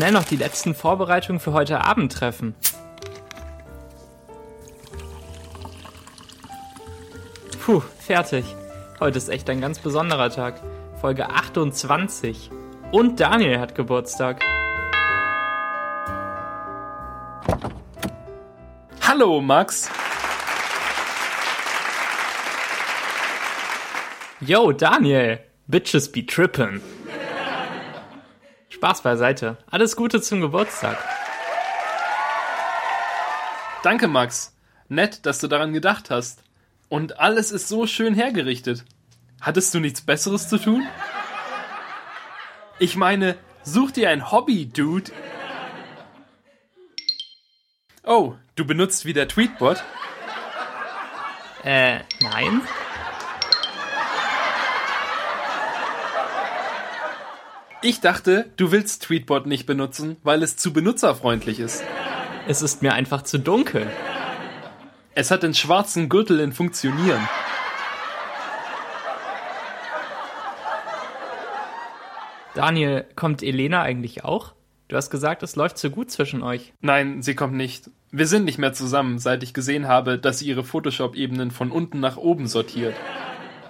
schnell noch die letzten Vorbereitungen für heute Abend treffen. Puh, fertig. Heute ist echt ein ganz besonderer Tag. Folge 28. Und Daniel hat Geburtstag. Hallo, Max. Yo, Daniel. Bitches be trippin'. Spaß beiseite. Alles Gute zum Geburtstag. Danke, Max. Nett, dass du daran gedacht hast. Und alles ist so schön hergerichtet. Hattest du nichts Besseres zu tun? Ich meine, such dir ein Hobby, Dude. Oh, du benutzt wieder Tweetbot? Äh, nein. Ich dachte, du willst Tweetbot nicht benutzen, weil es zu benutzerfreundlich ist. Es ist mir einfach zu dunkel. Es hat den schwarzen Gürtel in Funktionieren. Daniel, kommt Elena eigentlich auch? Du hast gesagt, es läuft so gut zwischen euch. Nein, sie kommt nicht. Wir sind nicht mehr zusammen, seit ich gesehen habe, dass sie ihre Photoshop-Ebenen von unten nach oben sortiert.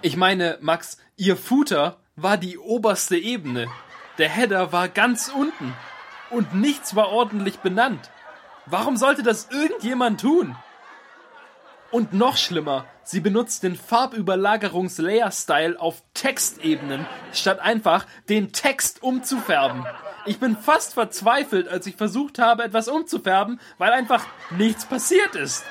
Ich meine, Max, ihr Footer war die oberste Ebene. Der Header war ganz unten. Und nichts war ordentlich benannt. Warum sollte das irgendjemand tun? Und noch schlimmer, sie benutzt den Farbüberlagerungs-Layer-Style auf Textebenen, statt einfach den Text umzufärben. Ich bin fast verzweifelt, als ich versucht habe, etwas umzufärben, weil einfach nichts passiert ist.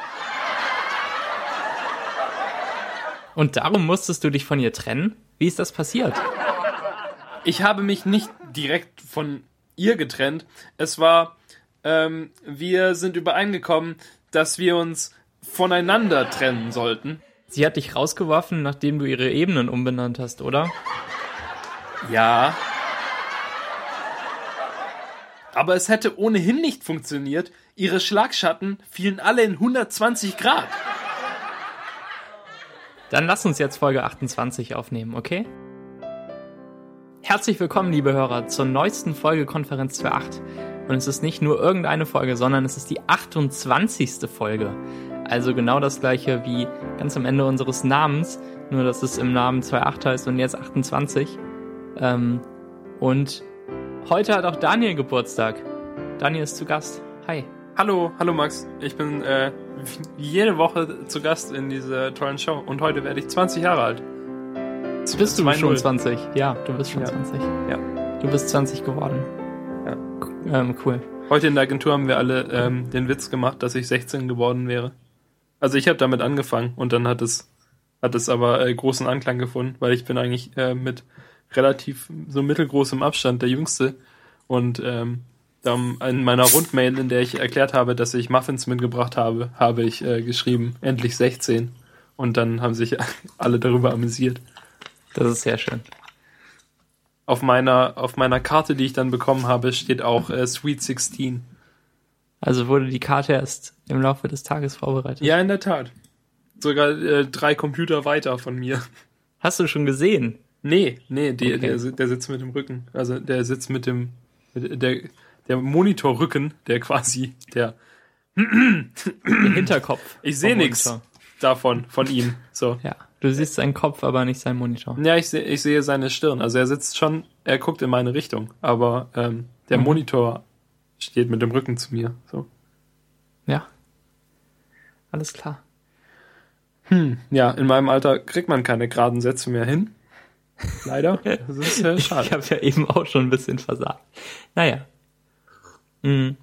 Und darum musstest du dich von ihr trennen? Wie ist das passiert? Ich habe mich nicht direkt von ihr getrennt. Es war, ähm, wir sind übereingekommen, dass wir uns voneinander trennen sollten. Sie hat dich rausgeworfen, nachdem du ihre Ebenen umbenannt hast, oder? Ja. Aber es hätte ohnehin nicht funktioniert. Ihre Schlagschatten fielen alle in 120 Grad. Dann lass uns jetzt Folge 28 aufnehmen, okay? Herzlich willkommen, liebe Hörer, zur neuesten Folge Konferenz 2.8. Und es ist nicht nur irgendeine Folge, sondern es ist die 28. Folge. Also genau das gleiche wie ganz am Ende unseres Namens, nur dass es im Namen 2.8 heißt und jetzt 28. Ähm, und heute hat auch Daniel Geburtstag. Daniel ist zu Gast. Hi. Hallo, hallo Max. Ich bin äh, jede Woche zu Gast in dieser tollen Show und heute werde ich 20 Jahre alt. Bist du schon 20? Ja, du bist schon Ja. 20. Ja. Du bist 20 geworden. Ja. Ähm, cool. Heute in der Agentur haben wir alle ähm, den Witz gemacht, dass ich 16 geworden wäre. Also ich habe damit angefangen und dann hat es hat es aber äh, großen Anklang gefunden, weil ich bin eigentlich äh, mit relativ so mittelgroßem Abstand der Jüngste und ähm, dann in meiner Rundmail, in der ich erklärt habe, dass ich Muffins mitgebracht habe, habe ich äh, geschrieben, endlich 16 und dann haben sich alle darüber amüsiert. Das ist sehr schön. Auf meiner auf meiner Karte, die ich dann bekommen habe, steht auch äh, Sweet 16. Also wurde die Karte erst im Laufe des Tages vorbereitet. Ja, in der Tat. Sogar äh, drei Computer weiter von mir. Hast du schon gesehen? Nee, nee, die, Okay. der, der sitzt mit dem Rücken. Also der sitzt mit dem der der Monitorrücken, der quasi der Den Hinterkopf. ich sehe nichts davon von ihm. So. Ja, du siehst seinen Kopf, aber nicht seinen Monitor. Ja, ich sehe ich sehe seine Stirn. Also er sitzt schon, er guckt in meine Richtung, aber ähm, der Mhm. Monitor steht mit dem Rücken zu mir. So. Ja. Alles klar. Ja, in meinem Alter kriegt man keine geraden Sätze mehr hin. Leider. Das ist Ich schade. habe ja eben auch schon ein bisschen versagt. Naja. Mhm.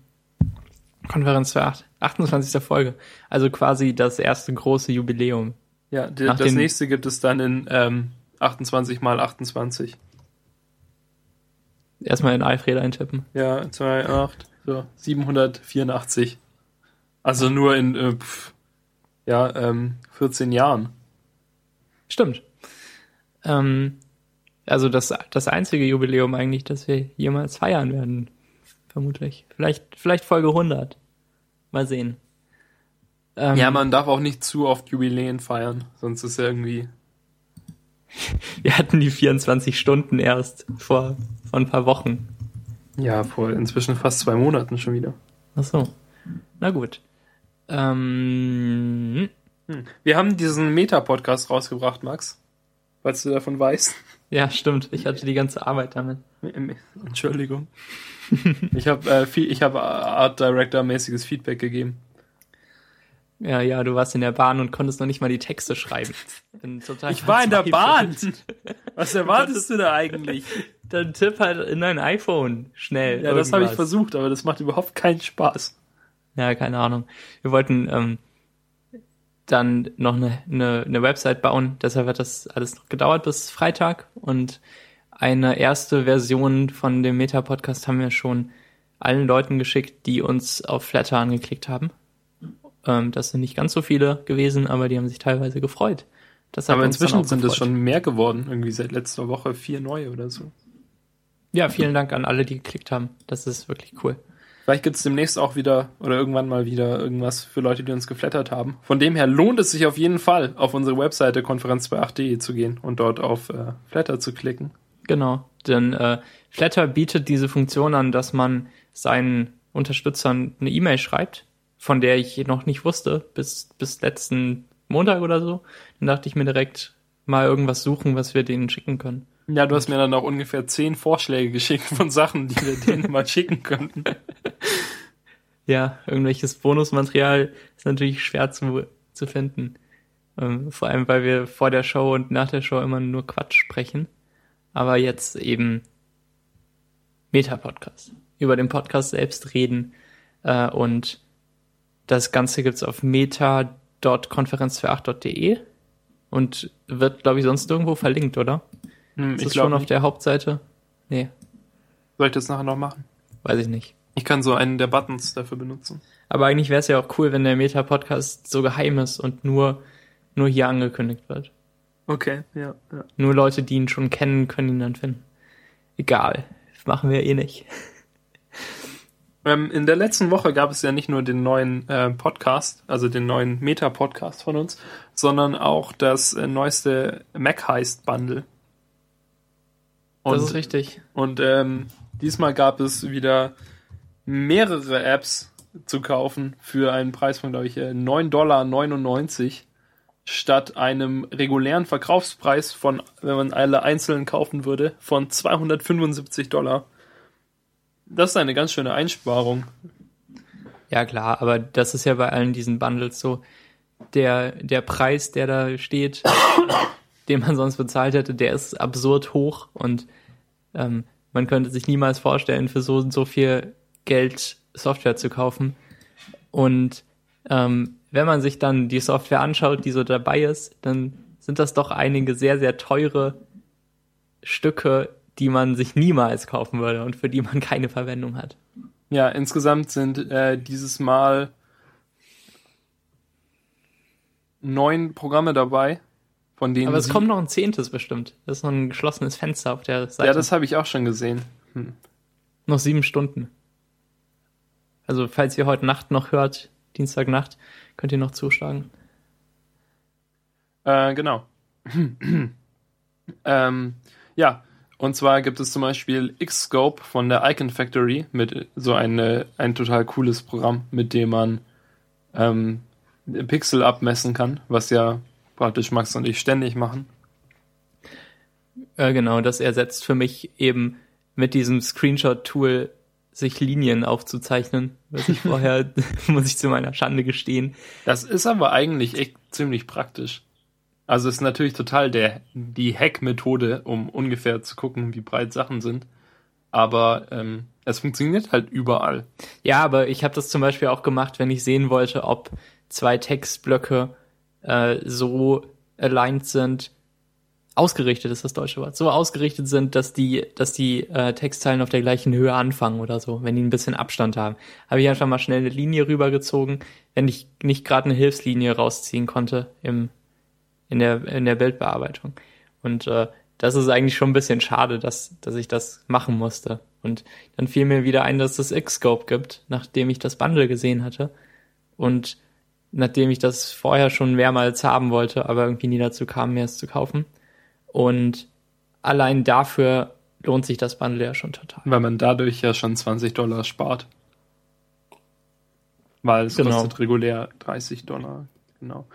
Konferenz für 8, 28. Folge. Also quasi das erste große Jubiläum. Ja, die, das nächste gibt es dann in ähm, 28 mal 28. Erstmal in Alfred eintippen. Ja, 2, 8, so, 784. Also nur in, äh, pf, ja, ähm, 14 Jahren. Stimmt. Ähm, also das, das einzige Jubiläum eigentlich, das wir jemals feiern werden. Vermutlich. Vielleicht, vielleicht Folge 100. Mal sehen. Ähm, Ja, man darf auch nicht zu oft Jubiläen feiern, sonst ist ja irgendwie. Wir hatten die 24 Stunden erst vor, vor ein paar Wochen. Ja, vor inzwischen fast zwei Monaten schon wieder. Ach so. Na gut. Ähm, Hm. Wir haben diesen Meta-Podcast rausgebracht, Max. Falls du davon weißt. ja, stimmt. Ich hatte die ganze Arbeit damit. Entschuldigung. ich habe äh, viel, ich habe Art Director mäßiges Feedback gegeben. Ja, ja, du warst in der Bahn und konntest noch nicht mal die Texte schreiben. Ich war in der Bahn. Was erwartest du da eigentlich? Dann tipp halt in dein iPhone schnell. Ja, das habe ich irgendwas. versucht, aber das macht überhaupt keinen Spaß. Ja, keine Ahnung. Wir wollten ähm, dann noch eine, eine, eine Website bauen, deshalb hat das alles noch gedauert bis Freitag und eine erste Version von dem Meta-Podcast haben wir schon allen Leuten geschickt, die uns auf Flatter angeklickt haben. Ähm, das sind nicht ganz so viele gewesen, aber die haben sich teilweise gefreut. Aber inzwischen sind es schon mehr geworden, irgendwie seit letzter Woche vier neue oder so. Ja, vielen Dank an alle, die geklickt haben. Das ist wirklich cool. Vielleicht gibt's demnächst auch wieder oder irgendwann mal wieder irgendwas für Leute, die uns geflattert haben. Von dem her lohnt es sich auf jeden Fall, auf unsere Webseite konferenz28.de zu gehen und dort auf äh, Flatter zu klicken. Genau, denn äh, Flatter bietet diese Funktion an, dass man seinen Unterstützern eine E-Mail schreibt, von der ich noch nicht wusste, bis, bis letzten Montag oder so. Dann dachte ich mir direkt mal irgendwas suchen, was wir denen schicken können. Ja, du hast mir dann auch ungefähr zehn Vorschläge geschickt von Sachen, die wir denen mal schicken könnten. Ja, irgendwelches Bonusmaterial ist natürlich schwer zu, zu finden. Ähm, vor allem, weil wir vor der Show und nach der Show immer nur Quatsch sprechen. Aber jetzt eben Meta-Podcast. Über den Podcast selbst reden. Äh, und das Ganze gibt's auf meta.konferenz28.de und wird, glaube ich, sonst irgendwo verlinkt, oder? Hm, Ist ich das schon glaube auf der Hauptseite? Nee, Soll ich das nachher noch machen? weiß ich nicht. Ich kann so einen der Buttons dafür benutzen. Aber eigentlich wäre es ja auch cool, wenn der Meta-Podcast so geheim ist und nur, nur hier angekündigt wird. Okay, ja, ja. Nur Leute, die ihn schon kennen, können ihn dann finden. Egal. Machen wir eh nicht. Ähm, in der letzten Woche gab es ja nicht nur den neuen äh, Podcast, also den neuen Meta-Podcast von uns, sondern auch das äh, neueste Mac Heist Bundle. das ist richtig. und ähm, diesmal gab es wieder mehrere Apps zu kaufen für einen Preis von, glaube ich, äh, 9,99 Dollar statt einem regulären Verkaufspreis von, wenn man alle einzeln kaufen würde, von 275 Dollar. Das ist eine ganz schöne Einsparung. Ja, klar, aber das ist ja bei allen diesen Bundles so. Der, der Preis, der da steht, den man sonst bezahlt hätte, der ist absurd hoch und ähm, man könnte sich niemals vorstellen, für so und so viel Geld Software zu kaufen. Und ähm, wenn man sich dann die Software anschaut, die so dabei ist, dann sind das doch einige sehr, sehr teure Stücke, die man sich niemals kaufen würde und für die man keine Verwendung hat. Ja, insgesamt sind äh, dieses Mal neun Programme dabei, von denen. Aber es kommt noch ein zehntes bestimmt. Das ist noch ein geschlossenes Fenster auf der Seite. Ja, das habe ich auch schon gesehen. Hm. noch sieben Stunden. Also falls ihr heute Nacht noch hört, Dienstagnacht, könnt ihr noch zuschlagen. Äh, genau. ähm, ja, und zwar gibt es zum Beispiel Xscope von der Icon Factory mit so eine, ein total cooles Programm, mit dem man ähm, Pixel abmessen kann, was ja praktisch Max und ich ständig machen. Äh, genau, das ersetzt für mich eben mit diesem Screenshot-Tool sich Linien aufzuzeichnen, was ich vorher, muss ich zu meiner Schande gestehen, Das ist aber eigentlich echt ziemlich praktisch. Also es ist natürlich total der, die Hack-Methode, um ungefähr zu gucken, wie breit Sachen sind. Aber ähm, es funktioniert halt überall. Ja, aber ich habe das zum Beispiel auch gemacht, wenn ich sehen wollte, ob zwei Textblöcke äh, so aligned sind, ausgerichtet ist das deutsche Wort, so ausgerichtet sind, dass die, dass die äh, Textzeilen auf der gleichen Höhe anfangen oder so, wenn die ein bisschen Abstand haben. Habe ich einfach mal schnell eine Linie rübergezogen, wenn ich nicht gerade eine Hilfslinie rausziehen konnte im, in, der, in der Bildbearbeitung. Und äh, das ist eigentlich schon ein bisschen schade, dass, dass ich das machen musste. Und dann fiel mir wieder ein, dass es Xscope gibt, nachdem ich das Bundle gesehen hatte. Und nachdem ich das vorher schon mehrmals haben wollte, aber irgendwie nie dazu kam, mir es zu kaufen. Und allein dafür lohnt sich das Bundle ja schon total. Weil man dadurch ja schon 20 Dollar spart. Weil es Genau. kostet regulär 30 Dollar. Genau.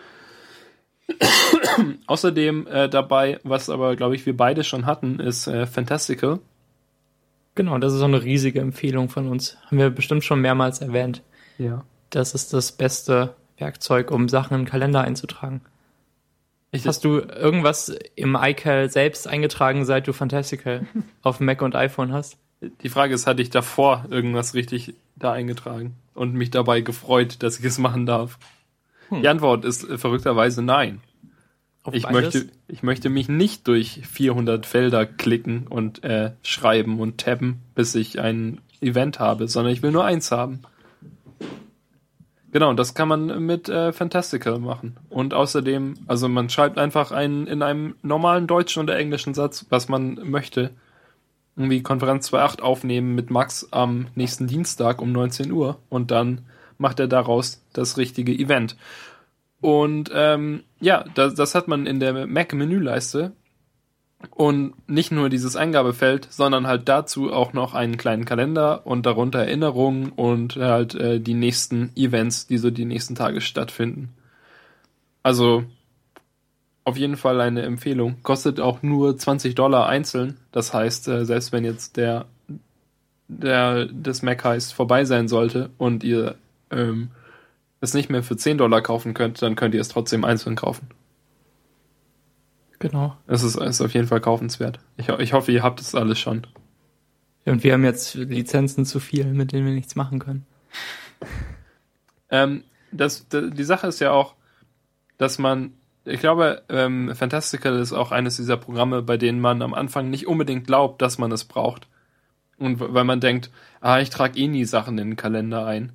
Außerdem äh, dabei, was aber, glaube ich, wir beide schon hatten, ist äh, Fantastical. Genau, das ist auch eine riesige Empfehlung von uns. Haben wir bestimmt schon mehrmals erwähnt. Ja. Das ist das beste Werkzeug, um Sachen in den Kalender einzutragen. Ich, Hast du irgendwas im iCal selbst eingetragen, seit du Fantastical auf Mac und iPhone hast? die Frage ist, hatte ich davor irgendwas richtig da eingetragen und mich dabei gefreut, dass ich es machen darf? Hm. Die Antwort ist äh, verrückterweise nein. Auf Ich beides? möchte, ich möchte mich nicht durch 400 Felder klicken und äh, schreiben und tabben, bis ich ein Event habe, sondern ich will nur eins haben. Genau, das kann man mit äh, Fantastical machen. Und außerdem, also man schreibt einfach einen in einem normalen deutschen oder englischen Satz, was man möchte. Irgendwie Konferenz 2.8 aufnehmen mit Max am nächsten Dienstag um 19 Uhr und dann macht er daraus das richtige Event. Und ähm, ja, das, das hat man in der Mac-Menüleiste. Und nicht nur dieses Eingabefeld, sondern halt dazu auch noch einen kleinen Kalender und darunter Erinnerungen und halt äh, die nächsten Events, die so die nächsten Tage stattfinden. Also auf jeden Fall eine Empfehlung. Kostet auch nur 20 Dollar einzeln. Das heißt, äh, selbst wenn jetzt der, der des Mac heißt vorbei sein sollte und ihr ähm, es nicht mehr für 10 Dollar kaufen könnt, dann könnt ihr es trotzdem einzeln kaufen. Genau. Es ist, ist auf jeden Fall kaufenswert. Ich, ich hoffe, ihr habt es alles schon. Und wir haben jetzt Lizenzen zu viel, mit denen wir nichts machen können. Ähm, das, die Sache ist ja auch, dass man, ich glaube, ähm, Fantastical ist auch eines dieser Programme, bei denen man am Anfang nicht unbedingt glaubt, dass man es braucht. Und weil man denkt, ah, ich trage eh nie Sachen in den Kalender ein.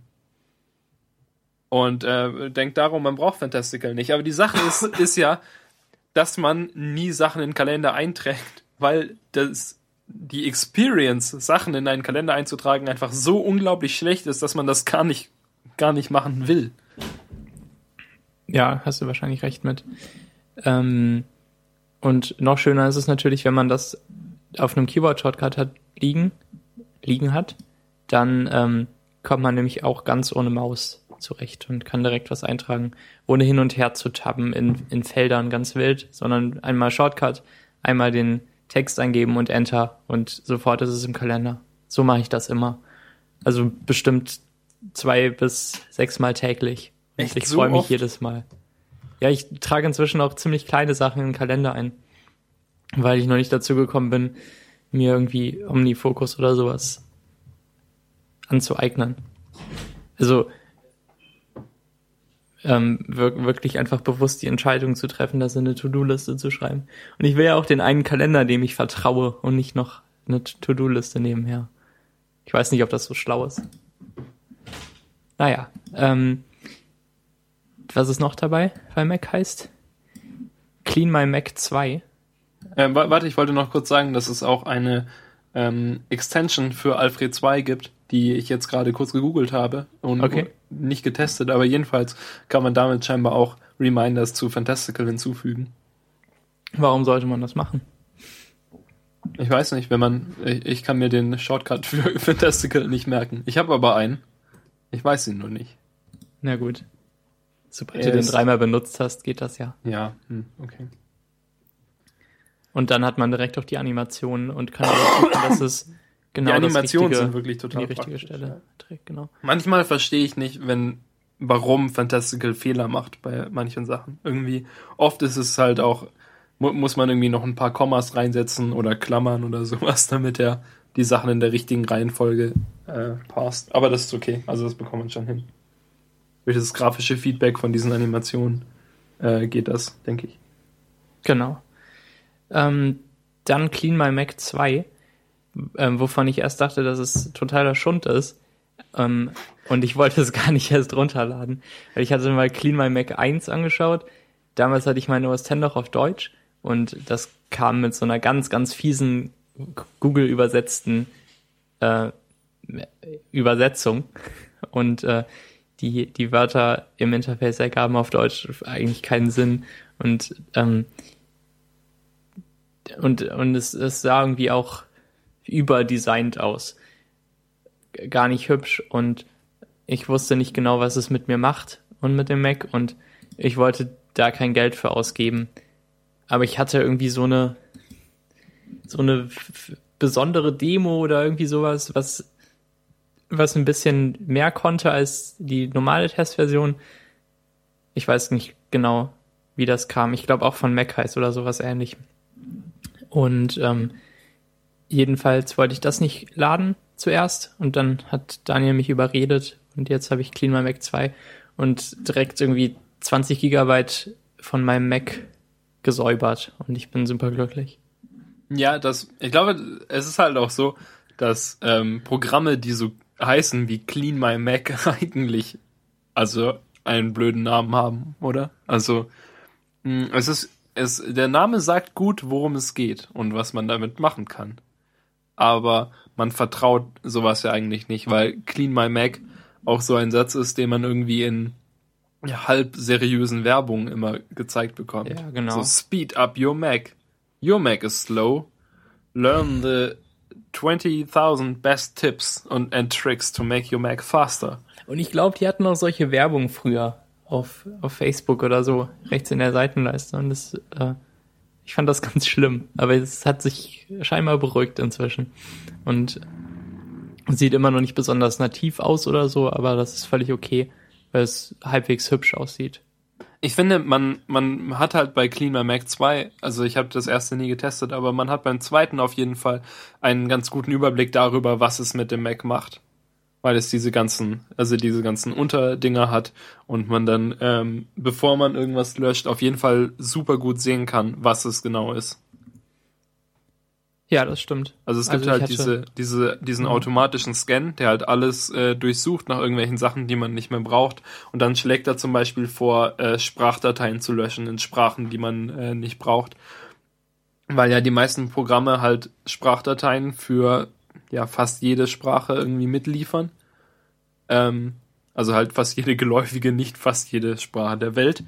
Und äh, denkt darum, man braucht Fantastical nicht. Aber die Sache ist, ist ja, dass man nie Sachen in den Kalender einträgt, weil das die Experience, Sachen in einen Kalender einzutragen, einfach so unglaublich schlecht ist, dass man das gar nicht, gar nicht machen will. Ja, hast du wahrscheinlich recht mit. Ähm, und noch schöner ist es natürlich, wenn man das auf einem Keyboard-Shortcut hat liegen, liegen hat, dann ähm, kommt man nämlich auch ganz ohne Maus zurecht und kann direkt was eintragen, ohne hin und her zu tappen in, in Feldern ganz wild, sondern einmal Shortcut, einmal den Text eingeben und Enter und sofort ist es im Kalender. So mache ich das immer. Also bestimmt zwei bis sechsmal täglich. Und Echt ich so freue mich oft? jedes Mal. Ja, ich trage inzwischen auch ziemlich kleine Sachen in den Kalender ein, weil ich noch nicht dazu gekommen bin, mir irgendwie Omnifocus oder sowas anzueignen. Also ähm, wir wirklich einfach bewusst die Entscheidung zu treffen, das in eine To-Do-Liste zu schreiben. Und ich will ja auch den einen Kalender, dem ich vertraue und nicht noch eine To-Do-Liste nebenher. Ich weiß nicht, ob das so schlau ist. Naja, ähm, was ist noch dabei bei Mac heißt? Clean My Mac 2. Ähm, wa- warte, ich wollte noch kurz sagen, dass es auch eine ähm, Extension für Alfred 2 gibt, die ich jetzt gerade kurz gegoogelt habe und Okay. Nicht getestet, aber jedenfalls kann man damit scheinbar auch Reminders zu Fantastical hinzufügen. Warum sollte man das machen? Ich weiß nicht, wenn man, ich, ich kann mir den Shortcut für Fantastical nicht merken. Ich habe aber einen. Ich weiß ihn nur nicht. Na gut. Sobald du den dreimal benutzt hast, geht das ja. Ja, hm, okay. Und dann hat man direkt auch die Animationen und kann gucken, dass es genau die Animationen sind wirklich total die richtige Stelle ja. Genau. Manchmal verstehe ich nicht, wenn warum Fantastical Fehler macht bei manchen Sachen. Irgendwie oft ist es halt auch mu muss man irgendwie noch ein paar Kommas reinsetzen oder Klammern oder sowas, damit er die Sachen in der richtigen Reihenfolge äh, passt. Aber das ist okay, also das bekommt man schon hin. Durch das grafische Feedback von diesen Animationen äh, geht das, denke ich. Genau. Ähm, dann Clean My Mac 2, ähm, wovon ich erst dachte, dass es totaler Schund ist. Ähm, und ich wollte es gar nicht erst runterladen. Weil ich hatte mal Clean My Mac 1 angeschaut. Damals hatte ich meine OS X noch auf Deutsch. Und das kam mit so einer ganz, ganz fiesen Google übersetzten äh, Übersetzung. Und äh, die, die Wörter im Interface ergaben auf Deutsch eigentlich keinen Sinn. Und ähm, und, und es, es sah irgendwie auch überdesignt aus. Gar nicht hübsch und ich wusste nicht genau, was es mit mir macht und mit dem Mac und ich wollte da kein Geld für ausgeben. Aber ich hatte irgendwie so eine, so eine besondere Demo oder irgendwie sowas, was, was ein bisschen mehr konnte als die normale Testversion. Ich weiß nicht genau, wie das kam. Ich glaube auch von Mac heißt oder sowas ähnlich. Und ähm, jedenfalls wollte ich das nicht laden zuerst und dann hat Daniel mich überredet und jetzt habe ich Clean My Mac 2 und direkt irgendwie 20 Gigabyte von meinem Mac gesäubert und ich bin super glücklich. Ja, das, ich glaube, es ist halt auch so, dass ähm, Programme, die so heißen wie Clean My Mac eigentlich, also einen blöden Namen haben, oder? Also, mh, es ist, es, der Name sagt gut, worum es geht und was man damit machen kann. Aber man vertraut sowas ja eigentlich nicht, weil Clean My Mac auch so ein Satz ist, den man irgendwie in halb seriösen Werbungen immer gezeigt bekommt. Ja, genau. So speed up your Mac. Your Mac is slow. Learn the 20.000 best tips and, and tricks to make your Mac faster. Und ich glaube, die hatten auch solche Werbung früher auf, auf Facebook oder so, rechts in der Seitenleiste. Und das, äh, ich fand das ganz schlimm. Aber es hat sich scheinbar beruhigt inzwischen. Und sieht immer noch nicht besonders nativ aus oder so, aber das ist völlig okay, weil es halbwegs hübsch aussieht. Ich finde, man, man hat halt bei Clean My Mac 2, also ich habe das erste nie getestet, aber man hat beim zweiten auf jeden Fall einen ganz guten Überblick darüber, was es mit dem Mac macht. Weil es diese ganzen, also diese ganzen Unterdinger hat und man dann, ähm, bevor man irgendwas löscht, auf jeden Fall super gut sehen kann, was es genau ist. Ja, das stimmt. Also es gibt Also halt diese, diese, diesen Mhm. automatischen Scan, der halt alles äh, durchsucht nach irgendwelchen Sachen, die man nicht mehr braucht. Und dann schlägt er zum Beispiel vor, äh, Sprachdateien zu löschen in Sprachen, die man äh, nicht braucht. Weil ja die meisten Programme halt Sprachdateien für ja fast jede Sprache irgendwie mitliefern. Ähm, also halt fast jede geläufige, nicht fast jede Sprache der Welt.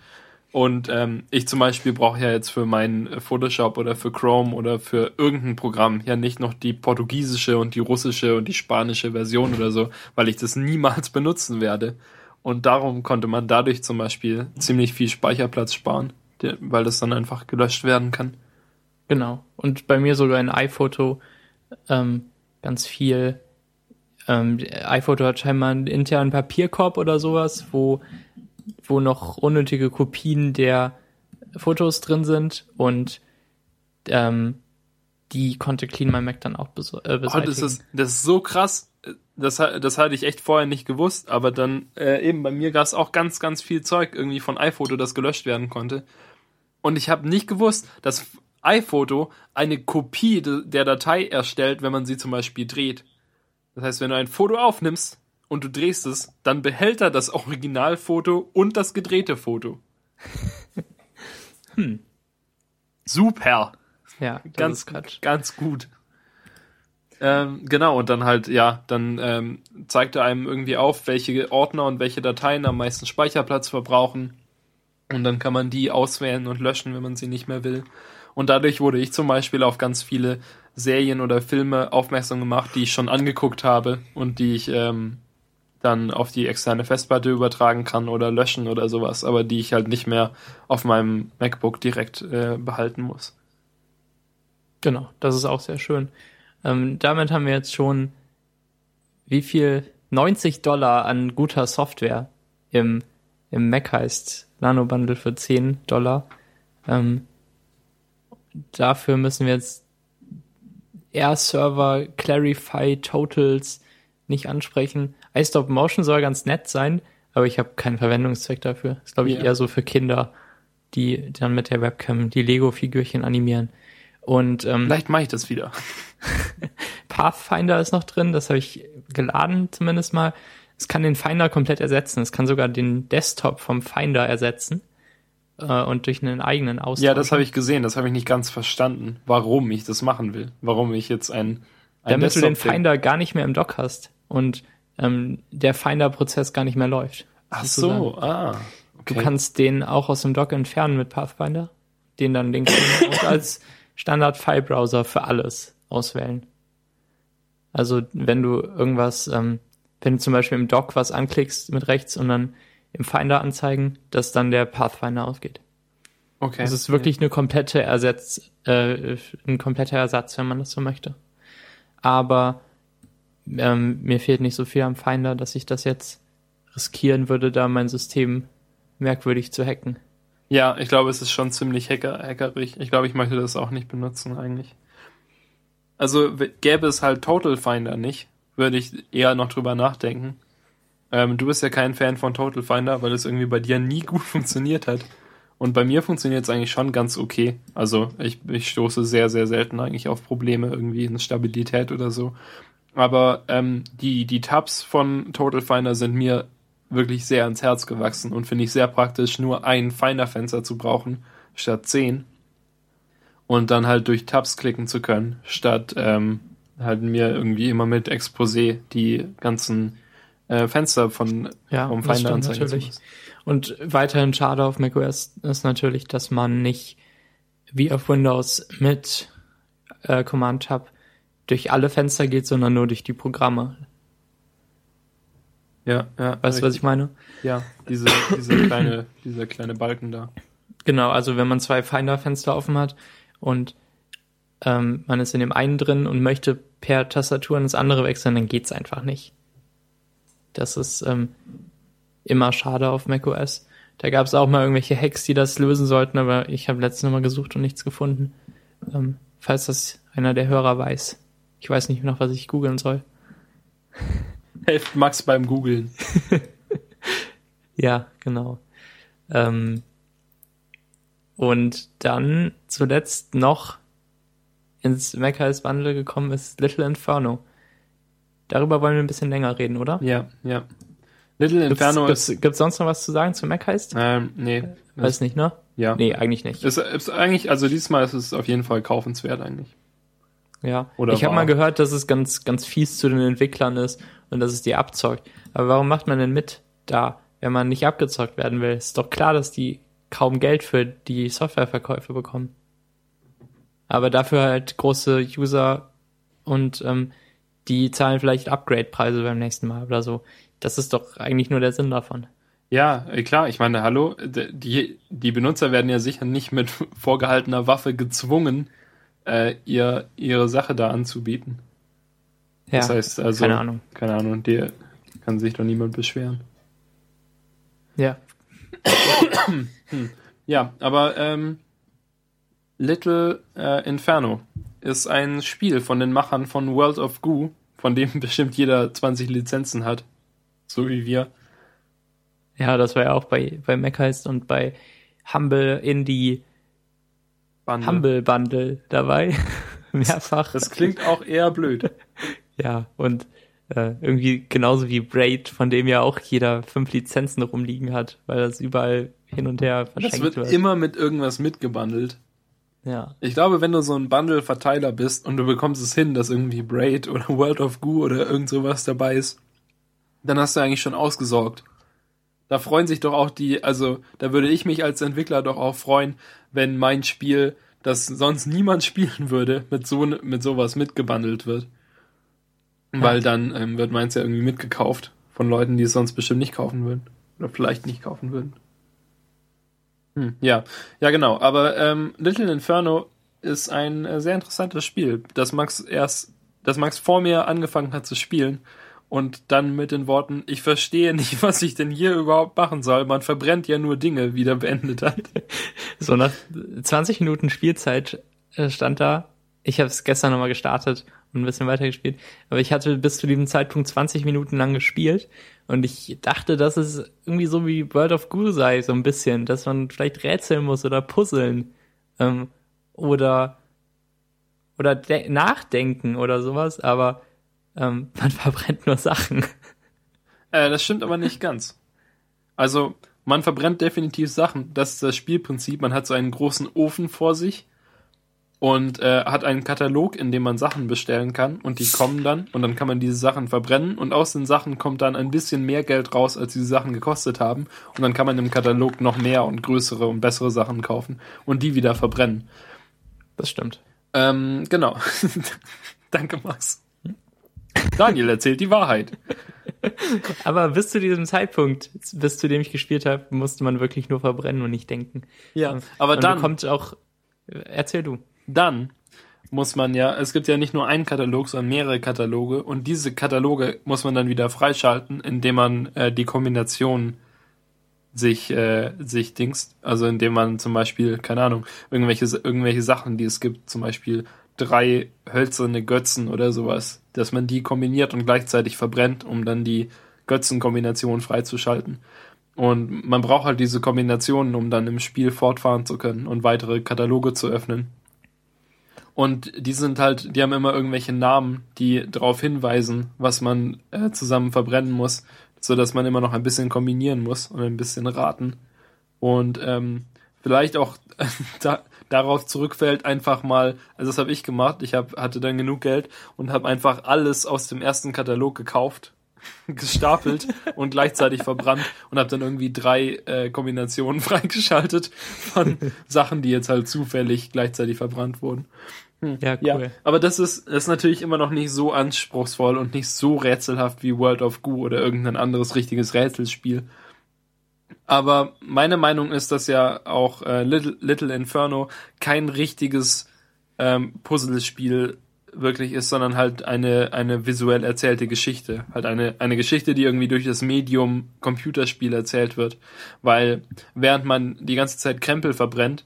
Und ähm, ich zum Beispiel brauche ja jetzt für meinen Photoshop oder für Chrome oder für irgendein Programm ja nicht noch die portugiesische und die russische und die spanische Version oder so, weil ich das niemals benutzen werde. Und darum konnte man dadurch zum Beispiel ziemlich viel Speicherplatz sparen, weil das dann einfach gelöscht werden kann. Genau. Und bei mir sogar in iPhoto ähm, ganz viel. Ähm, iPhoto hat scheinbar einen internen Papierkorb oder sowas, wo, wo noch unnötige Kopien der Fotos drin sind und ähm, die konnte Clean My Mac dann auch beso- äh, Oh, beseitigen. das, ist, das ist so krass. Das, das hatte ich echt vorher nicht gewusst, aber dann äh, eben bei mir gab es auch ganz, ganz viel Zeug irgendwie von iPhoto, das gelöscht werden konnte. Und ich habe nicht gewusst, dass iPhoto eine Kopie de, der Datei erstellt, wenn man sie zum Beispiel dreht. Das heißt, wenn du ein Foto aufnimmst und du drehst es, dann behält er das Originalfoto und das gedrehte Foto. hm. Super ja, ganz, ganz gut. Ähm, genau, und dann halt, ja, dann ähm, zeigt er einem irgendwie auf, welche Ordner und welche Dateien am meisten Speicherplatz verbrauchen. Und dann kann man die auswählen und löschen, wenn man sie nicht mehr will. Und dadurch wurde ich zum Beispiel auf ganz viele Serien oder Filme aufmerksam gemacht, die ich schon angeguckt habe und die ich ähm, dann auf die externe Festplatte übertragen kann oder löschen oder sowas, aber die ich halt nicht mehr auf meinem MacBook direkt äh, behalten muss. Genau, das ist auch sehr schön. Ähm, damit haben wir jetzt schon wie viel 90 Dollar an guter Software im, im Mac heißt Nano Bundle für 10 Dollar. Ähm, dafür müssen wir jetzt Air Server, Clarify, Totals nicht ansprechen. iStop Motion soll ganz nett sein, aber ich habe keinen Verwendungszweck dafür. Ist glaube ich Ja. eher so für Kinder, die dann mit der Webcam die Lego-Figürchen animieren. Und ähm, Vielleicht mache ich das wieder. Pathfinder ist noch drin, das habe ich geladen zumindest mal. Es kann den Finder komplett ersetzen. Es kann sogar den Desktop vom Finder ersetzen äh, und durch einen eigenen austauschen. Ja, das habe ich gesehen, das habe ich nicht ganz verstanden, warum ich das machen will. Warum ich jetzt ein, ein Damit du den Desktop- Finder gar nicht mehr im Dock hast und ähm, der Finder-Prozess gar nicht mehr läuft. Ach so, ah. Du Okay. kannst den auch aus dem Dock entfernen mit Pathfinder, den dann links und als Standard-File-Browser für alles auswählen. Also wenn du irgendwas, ähm, wenn du zum Beispiel im Dock was anklickst mit rechts und dann im Finder anzeigen, dass dann der Pathfinder ausgeht. Okay. Also es ist wirklich eine komplette Ersatz, äh, ein kompletter Ersatz, wenn man das so möchte. Aber ähm, mir fehlt nicht so viel am Finder, dass ich das jetzt riskieren würde, da mein System merkwürdig zu hacken. Ja, ich glaube, es ist schon ziemlich hacker hackerig. Ich glaube, ich möchte das auch nicht benutzen eigentlich. Also gäbe es halt Total Finder nicht, würde ich eher noch drüber nachdenken. Ähm, du bist ja kein Fan von Total Finder, weil es irgendwie bei dir nie gut funktioniert hat. Und bei mir funktioniert es eigentlich schon ganz okay. Also ich, ich stoße sehr, sehr selten eigentlich auf Probleme irgendwie in Stabilität oder so. Aber ähm, die, die Tabs von Total Finder sind mir wirklich sehr ans Herz gewachsen und finde ich sehr praktisch, nur ein Finder-Fenster zu brauchen, statt zehn. Und dann halt durch Tabs klicken zu können, statt ähm, halt mir irgendwie immer mit Exposé die ganzen äh, Fenster von Ja, vom Finder anzeigen zu natürlich. Und weiterhin schade auf macOS ist natürlich, dass man nicht wie auf Windows mit äh, Command Tab durch alle Fenster geht, sondern nur durch die Programme. Ja, ja. Weißt du, was ich meine? Ja, diese, diese kleine, dieser kleine Balken da. Genau, also wenn man zwei Finder-Fenster offen hat und ähm, man ist in dem einen drin und möchte per Tastatur in das andere wechseln, dann geht's einfach nicht. Das ist ähm, immer schade auf macOS. Da gab es auch mal irgendwelche Hacks, die das lösen sollten, aber ich habe letztens mal gesucht und nichts gefunden. Ähm, falls das einer der Hörer weiß. Ich weiß nicht noch, was ich googeln soll. Helft Max beim Googlen. Ja, genau. Ähm, und dann zuletzt noch ins macOS Bundle gekommen ist Little Inferno. Darüber wollen wir ein bisschen länger reden, oder? Ja, ja. Little Inferno gibt's, ist. gibt's, sonst noch was zu sagen zu macOS? Ähm, nee. Weiß nicht, ne? Ja. Nee, eigentlich nicht. Ist, ist eigentlich, also diesmal ist es auf jeden Fall kaufenswert eigentlich. Ja. Oder ich habe mal gehört, dass es ganz, ganz fies zu den Entwicklern ist und dass es die abzockt. Aber warum macht man denn mit da, wenn man nicht abgezockt werden will? Ist doch klar, dass die kaum Geld für die Softwareverkäufe bekommen. Aber dafür halt große User und ähm, die zahlen vielleicht Upgrade-Preise beim nächsten Mal oder so. Das ist doch eigentlich nur der Sinn davon. Ja, äh, klar, ich meine, hallo, die, die Benutzer werden ja sicher nicht mit vorgehaltener Waffe gezwungen, äh, ihr, ihre Sache da anzubieten. Ja, das heißt also, keine Ahnung. Keine Ahnung, dir kann sich doch niemand beschweren. Ja. Ja, aber ähm, Little äh, Inferno ist ein Spiel von den Machern von World of Goo, von dem bestimmt jeder 20 Lizenzen hat. So wie wir. Ja, das war ja auch bei, bei Macheist und bei Humble Indie Bande. Humble Bundle dabei. Mehrfach. Das klingt auch eher blöd. Ja, und äh, irgendwie genauso wie Braid, von dem ja auch jeder fünf Lizenzen rumliegen hat, weil das überall hin und her Das verschenkt wird wird. immer mit irgendwas mitgebundelt. Ja. Ich glaube, wenn du so ein Bundle-Verteiler bist und du bekommst es hin, dass irgendwie Braid oder World of Goo oder irgend sowas dabei ist, dann hast du eigentlich schon ausgesorgt. Da freuen sich doch auch die, also da würde ich mich als Entwickler doch auch freuen, wenn mein Spiel, das sonst niemand spielen würde, mit so mit sowas mitgebundelt wird. Weil dann ähm, wird meins ja irgendwie mitgekauft von Leuten, die es sonst bestimmt nicht kaufen würden. Oder vielleicht nicht kaufen würden. Hm, ja, ja genau. Aber ähm, Little Inferno ist ein äh, sehr interessantes Spiel, das Max erst, das Max vor mir angefangen hat zu spielen und dann mit den Worten, ich verstehe nicht, was ich denn hier überhaupt machen soll. Man verbrennt ja nur Dinge, wieder beendet hat. So nach 20 Minuten Spielzeit äh, stand da, ich habe es gestern nochmal gestartet ein bisschen weitergespielt, aber ich hatte bis zu diesem Zeitpunkt 20 Minuten lang gespielt und ich dachte, dass es irgendwie so wie World of Goo sei, so ein bisschen, dass man vielleicht rätseln muss oder puzzeln ähm, oder oder de- nachdenken oder sowas, aber ähm, man verbrennt nur Sachen. Äh, das stimmt aber nicht ganz. Also, man verbrennt definitiv Sachen. Das ist das Spielprinzip. Man hat so einen großen Ofen vor sich und äh, hat einen Katalog, in dem man Sachen bestellen kann und die kommen dann und dann kann man diese Sachen verbrennen und aus den Sachen kommt dann ein bisschen mehr Geld raus, als diese Sachen gekostet haben und dann kann man im Katalog noch mehr und größere und bessere Sachen kaufen und die wieder verbrennen. Das stimmt. Ähm, genau. Danke, Max. Daniel erzählt die Wahrheit. Aber bis zu diesem Zeitpunkt, bis zu dem ich gespielt habe, musste man wirklich nur verbrennen und nicht denken. Ja, aber und dann kommt auch. Erzähl du. Dann muss man ja, es gibt ja nicht nur einen Katalog, sondern mehrere Kataloge und diese Kataloge muss man dann wieder freischalten, indem man äh, die Kombination sich, äh, sich dingst. Also indem man zum Beispiel, keine Ahnung, irgendwelche, irgendwelche Sachen, die es gibt, zum Beispiel drei hölzerne Götzen oder sowas, dass man die kombiniert und gleichzeitig verbrennt, um dann die Götzenkombination freizuschalten. Und man braucht halt diese Kombinationen, um dann im Spiel fortfahren zu können und weitere Kataloge zu öffnen. Und die sind halt, die haben immer irgendwelche Namen, die darauf hinweisen, was man äh, zusammen verbrennen muss, so dass man immer noch ein bisschen kombinieren muss und ein bisschen raten. Und ähm, vielleicht auch da, darauf zurückfällt, einfach mal, also das habe ich gemacht, ich hab, hatte dann genug Geld und habe einfach alles aus dem ersten Katalog gekauft, gestapelt und gleichzeitig verbrannt und habe dann irgendwie drei äh, Kombinationen freigeschaltet von Sachen, die jetzt halt zufällig gleichzeitig verbrannt wurden. Ja, cool. Ja, aber das ist, das ist natürlich immer noch nicht so anspruchsvoll und nicht so rätselhaft wie World of Goo oder irgendein anderes richtiges Rätselspiel. Aber meine Meinung ist, dass ja auch äh, Little, Little Inferno kein richtiges ähm, Puzzlespiel wirklich ist, sondern halt eine, eine visuell erzählte Geschichte. Halt eine, eine Geschichte, die irgendwie durch das Medium Computerspiel erzählt wird. Weil während man die ganze Zeit Krempel verbrennt,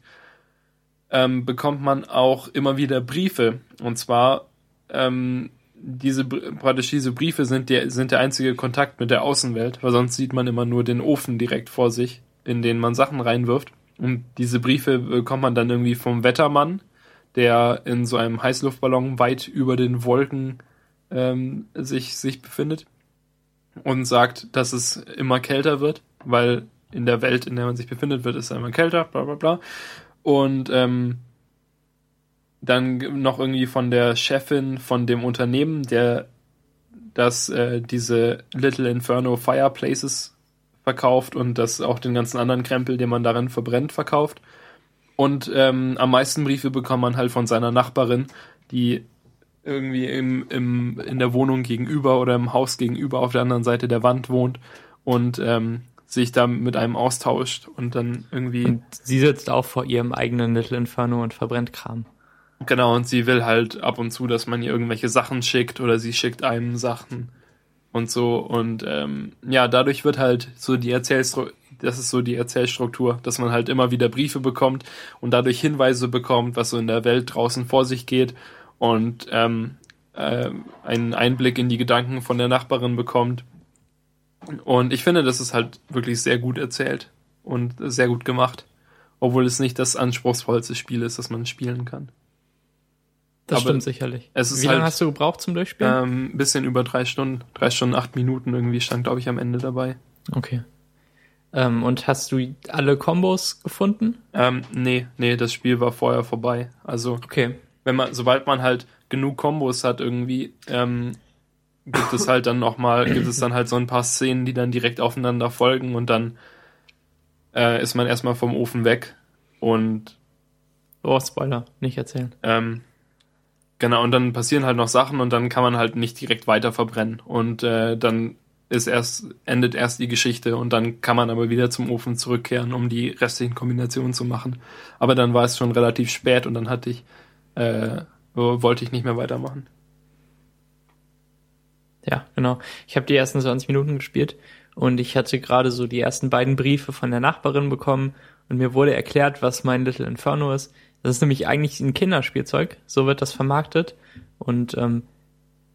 ähm, bekommt man auch immer wieder Briefe. Und zwar ähm, diese praktisch diese Briefe sind der sind der einzige Kontakt mit der Außenwelt, weil sonst sieht man immer nur den Ofen direkt vor sich, in den man Sachen reinwirft. Und diese Briefe bekommt man dann irgendwie vom Wettermann, der in so einem Heißluftballon weit über den Wolken ähm, sich sich befindet und sagt, dass es immer kälter wird, weil in der Welt, in der man sich befindet, wird es immer kälter, bla bla bla. Und ähm, dann noch irgendwie von der Chefin von dem Unternehmen, der das äh, diese Little Inferno Fireplaces verkauft und das auch den ganzen anderen Krempel, den man darin verbrennt, verkauft. Und ähm, am meisten Briefe bekommt man halt von seiner Nachbarin, die irgendwie im, im, in der Wohnung gegenüber oder im Haus gegenüber auf der anderen Seite der Wand wohnt und ähm, sich da mit einem austauscht und dann irgendwie. Und sie sitzt auch vor ihrem eigenen Little Inferno und verbrennt Kram. Genau, und sie will halt ab und zu, dass man ihr irgendwelche Sachen schickt oder sie schickt einem Sachen und so. Und ähm, ja, dadurch wird halt so die Erzählstruktur, das ist so die Erzählstruktur, dass man halt immer wieder Briefe bekommt und dadurch Hinweise bekommt, was so in der Welt draußen vor sich geht und ähm, äh, einen Einblick in die Gedanken von der Nachbarin bekommt. Und ich finde, das ist halt wirklich sehr gut erzählt und sehr gut gemacht, obwohl es nicht das anspruchsvollste Spiel ist, das man spielen kann. Das Aber stimmt sicherlich. Wie lange halt- hast du gebraucht zum Durchspielen? Ähm, ein bisschen über drei Stunden, drei Stunden, acht Minuten irgendwie stand, glaube ich, am Ende dabei. Okay. Ähm, und hast du alle Kombos gefunden? Ähm, nee, nee, das Spiel war vorher vorbei. Also, Okay. wenn man, sobald man halt genug Kombos hat irgendwie, ähm, gibt es halt dann nochmal, gibt es dann halt so ein paar Szenen, die dann direkt aufeinander folgen und dann äh, ist man erstmal vom Ofen weg und Oh, Spoiler, nicht erzählen. ähm, genau, und dann passieren halt noch Sachen und dann kann man halt nicht direkt weiter verbrennen. Und äh, dann ist erst, endet erst die Geschichte und dann kann man aber wieder zum Ofen zurückkehren, um die restlichen Kombinationen zu machen. Aber dann war es schon relativ spät und dann hatte ich, äh, wollte ich nicht mehr weitermachen. Ja, genau. Ich habe die ersten 20 Minuten gespielt und ich hatte gerade so die ersten beiden Briefe von der Nachbarin bekommen und mir wurde erklärt, was mein Little Inferno ist. Das ist nämlich eigentlich ein Kinderspielzeug, so wird das vermarktet und ähm,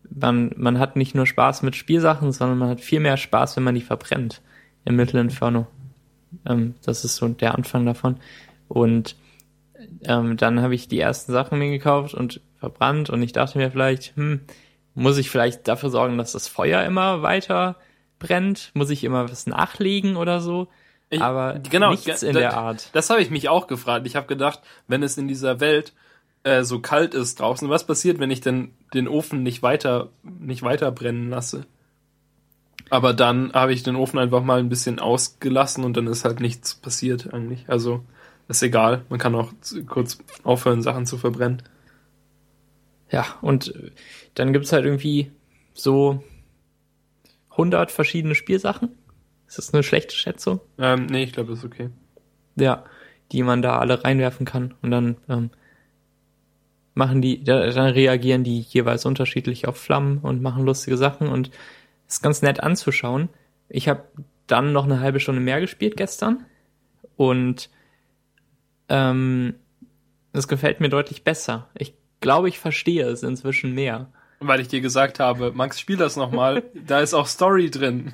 man, man hat nicht nur Spaß mit Spielsachen, sondern man hat viel mehr Spaß, wenn man die verbrennt im Little Inferno. Ähm, das ist so der Anfang davon. Und ähm, dann habe ich die ersten Sachen mir gekauft und verbrannt und ich dachte mir vielleicht, hm, muss ich vielleicht dafür sorgen, dass das Feuer immer weiter brennt? Muss ich immer was nachlegen oder so? Ich- Aber genau, nichts in der Art. Das habe ich mich auch gefragt. Ich habe gedacht, wenn es in dieser Welt äh, so kalt ist draußen, was passiert, wenn ich denn den Ofen nicht weiter nicht weiter brennen lasse? Aber dann habe ich den Ofen einfach mal ein bisschen ausgelassen und dann ist halt nichts passiert eigentlich. Also ist egal. Man kann auch kurz aufhören, Sachen zu verbrennen. Ja, und dann gibt's halt irgendwie so 100 verschiedene Spielsachen. Ist das eine schlechte Schätzung? Ähm, nee, ich glaube, das ist okay. Ja, die man da alle reinwerfen kann und dann ähm, machen die, da, dann reagieren die jeweils unterschiedlich auf Flammen und machen lustige Sachen und ist ganz nett anzuschauen. Ich habe dann noch eine halbe Stunde mehr gespielt gestern und ähm, es gefällt mir deutlich besser. Ich glaube, ich verstehe es inzwischen mehr. Weil ich dir gesagt habe, Max, spiel das nochmal, da ist auch Story drin.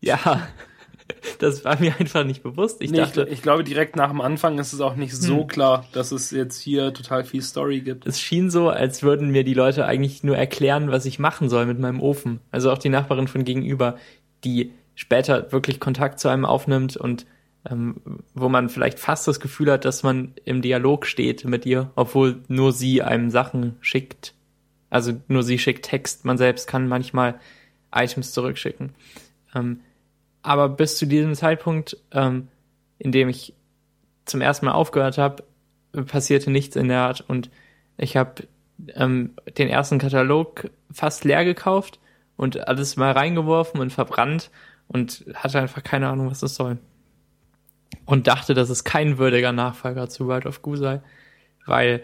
Ja, das war mir einfach nicht bewusst. Ich nee, dachte, ich, ich, glaube, direkt nach dem Anfang ist es auch nicht so hm. klar, dass es jetzt hier total viel Story gibt. Es schien so, als würden mir die Leute eigentlich nur erklären, was ich machen soll mit meinem Ofen. Also auch die Nachbarin von gegenüber, die später wirklich Kontakt zu einem aufnimmt und ähm, wo man vielleicht fast das Gefühl hat, dass man im Dialog steht mit ihr, obwohl nur sie einem Sachen schickt. Also nur sie schickt Text, man selbst kann manchmal Items zurückschicken. Ähm, aber bis zu diesem Zeitpunkt, ähm, in dem ich zum ersten Mal aufgehört habe, passierte nichts in der Art und ich habe ähm, den ersten Katalog fast leer gekauft und alles mal reingeworfen und verbrannt und hatte einfach keine Ahnung, was das soll. Und dachte, dass es kein würdiger Nachfolger zu World of Goo sei, weil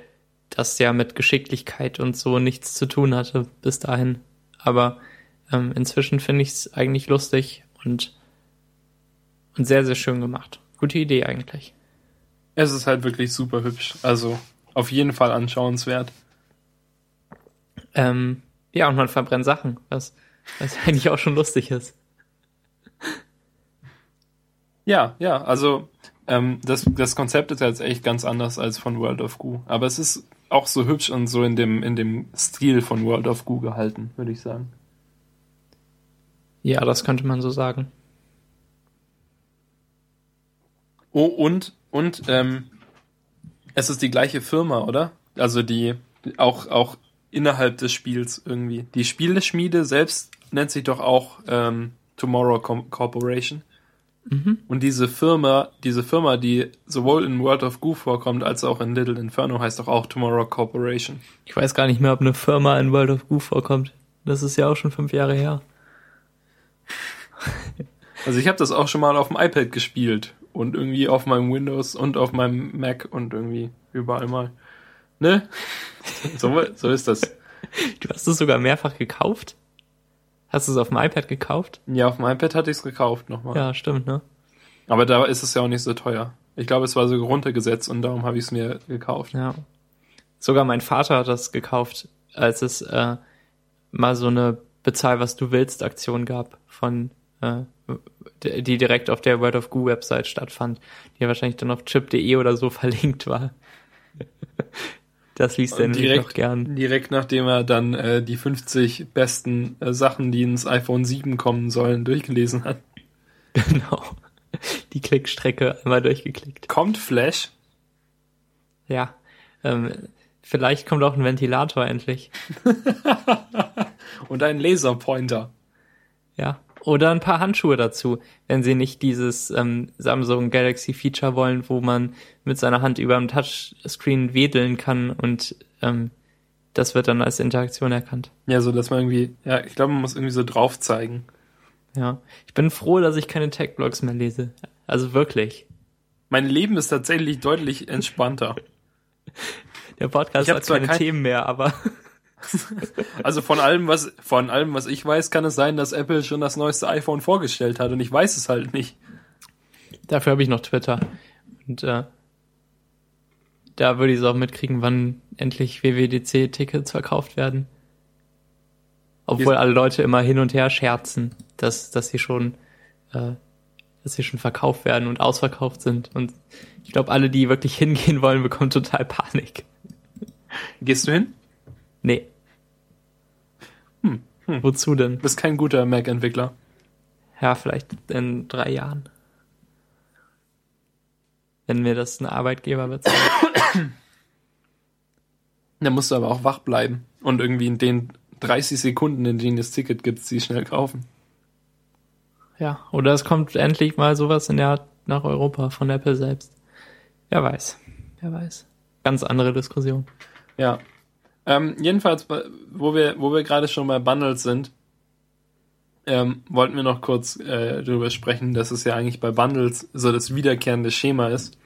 das ja mit Geschicklichkeit und so nichts zu tun hatte bis dahin. Aber ähm, inzwischen finde ich es eigentlich lustig und und sehr, sehr schön gemacht. Gute Idee eigentlich. Es ist halt wirklich super hübsch. Also auf jeden Fall anschauenswert. Ähm, ja, und man verbrennt Sachen, was, was eigentlich auch schon lustig ist. Ja, ja, also ähm, das, das Konzept ist jetzt echt ganz anders als von World of Goo. Aber es ist auch so hübsch und so in dem, in dem Stil von World of Goo gehalten, würde ich sagen. Ja, das könnte man so sagen. Oh, und, und, ähm, es ist die gleiche Firma, oder? Also die, auch, auch innerhalb des Spiels irgendwie. Die Spieleschmiede selbst nennt sich doch auch ähm, Tomorrow Corporation. Mhm. Und diese Firma, diese Firma, die sowohl in World of Goo vorkommt, als auch in Little Inferno, heißt doch auch Tomorrow Corporation. Ich weiß gar nicht mehr, ob eine Firma in World of Goo vorkommt. Das ist ja auch schon fünf Jahre her. Also ich habe das auch schon mal auf dem iPad gespielt und irgendwie auf meinem Windows und auf meinem Mac und irgendwie überall mal. Ne? So, so ist das. Du hast es sogar mehrfach gekauft? Hast du es auf dem iPad gekauft? Ja, auf dem iPad hatte ich es gekauft nochmal. Ja, stimmt, ne? Aber da ist es ja auch nicht so teuer. Ich glaube, es war so runtergesetzt und darum habe ich es mir gekauft. Ja. Sogar mein Vater hat das gekauft, als es äh, mal so eine Bezahl, was du willst Aktion gab von äh, die direkt auf der World of Goo Website stattfand, die ja wahrscheinlich dann auf chip.de oder so verlinkt war. Das liest er nämlich noch gern. Direkt nachdem er dann äh, die 50 besten äh, Sachen, die ins iPhone 7 kommen sollen, durchgelesen hat. Genau. Die Klickstrecke einmal durchgeklickt. Kommt Flash? Ja. Ähm, vielleicht kommt auch ein Ventilator endlich. Und ein Laserpointer. Ja. Oder ein paar Handschuhe dazu, wenn sie nicht dieses ähm, Samsung Galaxy Feature wollen, wo man mit seiner Hand über dem Touchscreen wedeln kann und ähm, das wird dann als Interaktion erkannt. Ja, so dass man irgendwie, ja, ich glaube, man muss irgendwie so drauf zeigen. Ja, ich bin froh, dass ich keine Tech-Blogs mehr lese. Also wirklich. Mein Leben ist tatsächlich deutlich entspannter. Der Podcast hat keine kein... Themen mehr, aber Also von allem, was von allem, was ich weiß, kann es sein, dass Apple schon das neueste iPhone vorgestellt hat und ich weiß es halt nicht. Dafür habe ich noch Twitter und äh, da würde ich es auch mitkriegen, wann endlich WWDC-Tickets verkauft werden. Obwohl alle Leute immer hin und her scherzen, dass dass sie schon äh, dass sie schon verkauft werden und ausverkauft sind und ich glaube, alle, die wirklich hingehen wollen, bekommen total Panik. Gehst du hin? Nee. Hm. Wozu denn? Du bist kein guter Mac-Entwickler. Ja, vielleicht in drei Jahren. Wenn mir das ein Arbeitgeber bezahlt. Dann musst du aber auch wach bleiben und irgendwie in den 30 Sekunden, in denen das Ticket gibt, sie schnell kaufen. Ja, oder es kommt endlich mal sowas in der Art nach Europa von Apple selbst. Wer weiß. Wer weiß. Ganz andere Diskussion. Ja, ähm, jedenfalls, wo wir, wo wir gerade schon bei Bundles sind, ähm, wollten wir noch kurz äh, darüber sprechen, dass es ja eigentlich bei Bundles so das wiederkehrende Schema ist,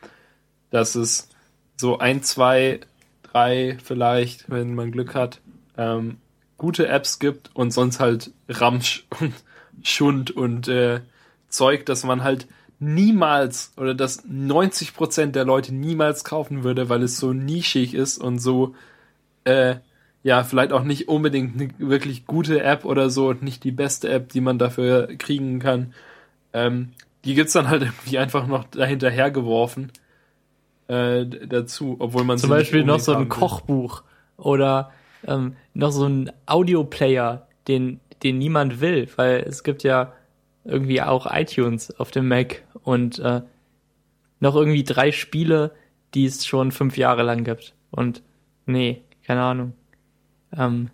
dass es so ein, zwei, drei vielleicht, wenn man Glück hat, ähm, gute Apps gibt und sonst halt Ramsch und Schund und äh, Zeug, dass man halt niemals oder dass 90% der Leute niemals kaufen würde, weil es so nischig ist und so äh, ja, vielleicht auch nicht unbedingt eine wirklich gute App oder so und nicht die beste App, die man dafür kriegen kann. Ähm, die gibt's dann halt irgendwie einfach noch dahinterher geworfen äh, dazu, obwohl man zum Beispiel noch so ein Kochbuch oder ähm, noch so ein Audioplayer, den den niemand will, weil es gibt ja irgendwie auch iTunes auf dem Mac und äh, noch irgendwie drei Spiele, die es schon fünf Jahre lang gibt. Und nee, keine Ahnung. Ähm,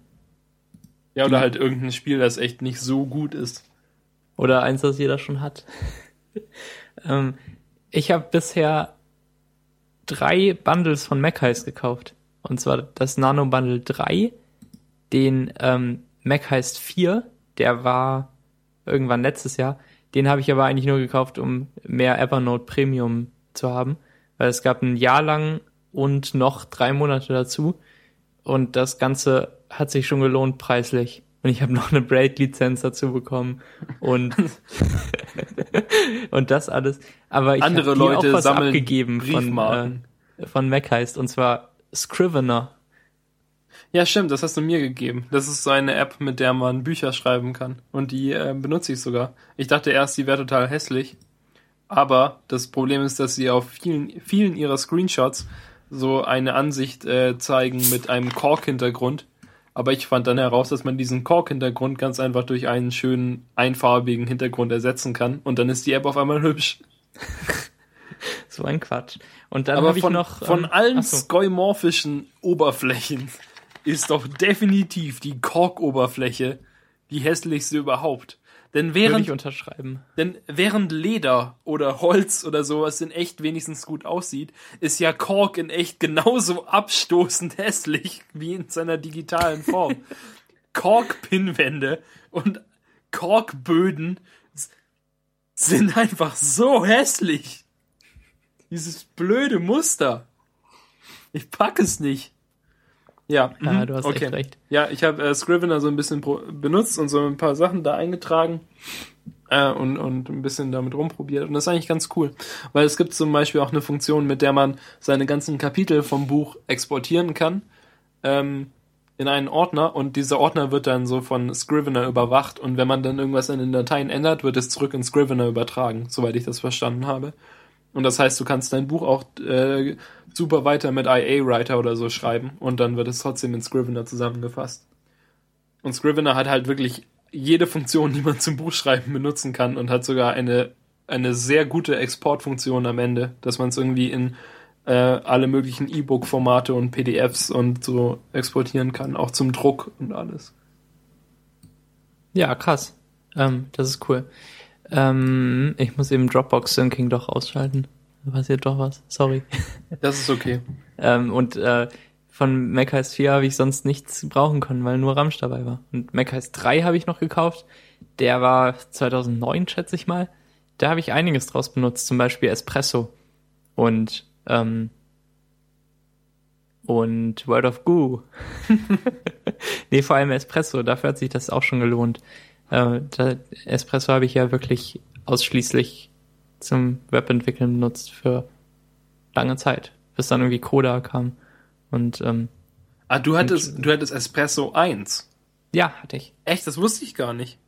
ja, oder halt irgendein Spiel, das echt nicht so gut ist. Oder eins, das jeder schon hat. ähm, ich habe bisher drei Bundles von MacHeist gekauft. Und zwar das Nano Bundle 3, den ähm, MacHeist 4, der war irgendwann letztes Jahr. Den habe ich aber eigentlich nur gekauft, um mehr Evernote Premium zu haben. Weil es gab ein Jahr lang und noch drei Monate dazu. Und das Ganze hat sich schon gelohnt preislich. Und ich habe noch eine Braid-Lizenz dazu bekommen und und das alles. Aber ich andere Leute auch was sammeln abgegeben von äh, von Mac heißt und zwar Scrivener. Ja, stimmt, das hast du mir gegeben. Das ist so eine App, mit der man Bücher schreiben kann. Und die äh, benutze ich sogar. Ich dachte erst, die wäre total hässlich. Aber das Problem ist, dass sie auf vielen, vielen ihrer Screenshots so eine Ansicht äh, zeigen mit einem Kork-Hintergrund. Aber ich fand dann heraus, dass man diesen Kork-Hintergrund ganz einfach durch einen schönen einfarbigen Hintergrund ersetzen kann und dann ist die App auf einmal hübsch. so ein Quatsch. Und dann habe ich von, noch von ähm, allen ach so. skoimorphischen Oberflächen ist doch definitiv die Kork-Oberfläche die hässlichste überhaupt. Denn während. Denn während Leder oder Holz oder sowas in echt wenigstens gut aussieht, ist ja Kork in echt genauso abstoßend hässlich wie in seiner digitalen Form. Kork-Pinnwände und Korkböden sind einfach so hässlich. Dieses blöde Muster. Ich pack es nicht. Ja, Ja, mhm, du hast okay. echt recht. Ja, ich habe äh, Scrivener so ein bisschen benutzt und so ein paar Sachen da eingetragen äh, und, und ein bisschen damit rumprobiert. Und das ist eigentlich ganz cool. Weil es gibt zum Beispiel auch eine Funktion, mit der man seine ganzen Kapitel vom Buch exportieren kann ähm, in einen Ordner und dieser Ordner wird dann so von Scrivener überwacht und wenn man dann irgendwas in den Dateien ändert, wird es zurück in Scrivener übertragen, soweit ich das verstanden habe. Und das heißt, du kannst dein Buch auch äh, super weiter mit IA-Writer oder so schreiben und dann wird es trotzdem in Scrivener zusammengefasst. Und Scrivener hat halt wirklich jede Funktion, die man zum Buchschreiben benutzen kann und hat sogar eine, eine sehr gute Exportfunktion am Ende, dass man es irgendwie in äh, alle möglichen E-Book-Formate und PDFs und so exportieren kann, auch zum Druck und alles. Ja, krass. Ähm, das ist cool. Ähm, ich muss eben Dropbox Syncing doch ausschalten. Da passiert doch was. Sorry. Das ist okay. ähm, und äh, von macOS 4 habe ich sonst nichts brauchen können, weil nur Ramsch dabei war. Und macOS 3 habe ich noch gekauft. Der war 2009, schätze ich mal. Da habe ich einiges draus benutzt, zum Beispiel Espresso und ähm, und World of Goo. nee, vor allem Espresso, dafür hat sich das auch schon gelohnt. Äh, da, Espresso habe ich ja wirklich ausschließlich zum Webentwickeln benutzt für lange Zeit, bis dann irgendwie Coda kam. Und ähm, Ah, du hattest, du hattest Espresso 1. ja, hatte ich. Echt, das wusste ich gar nicht.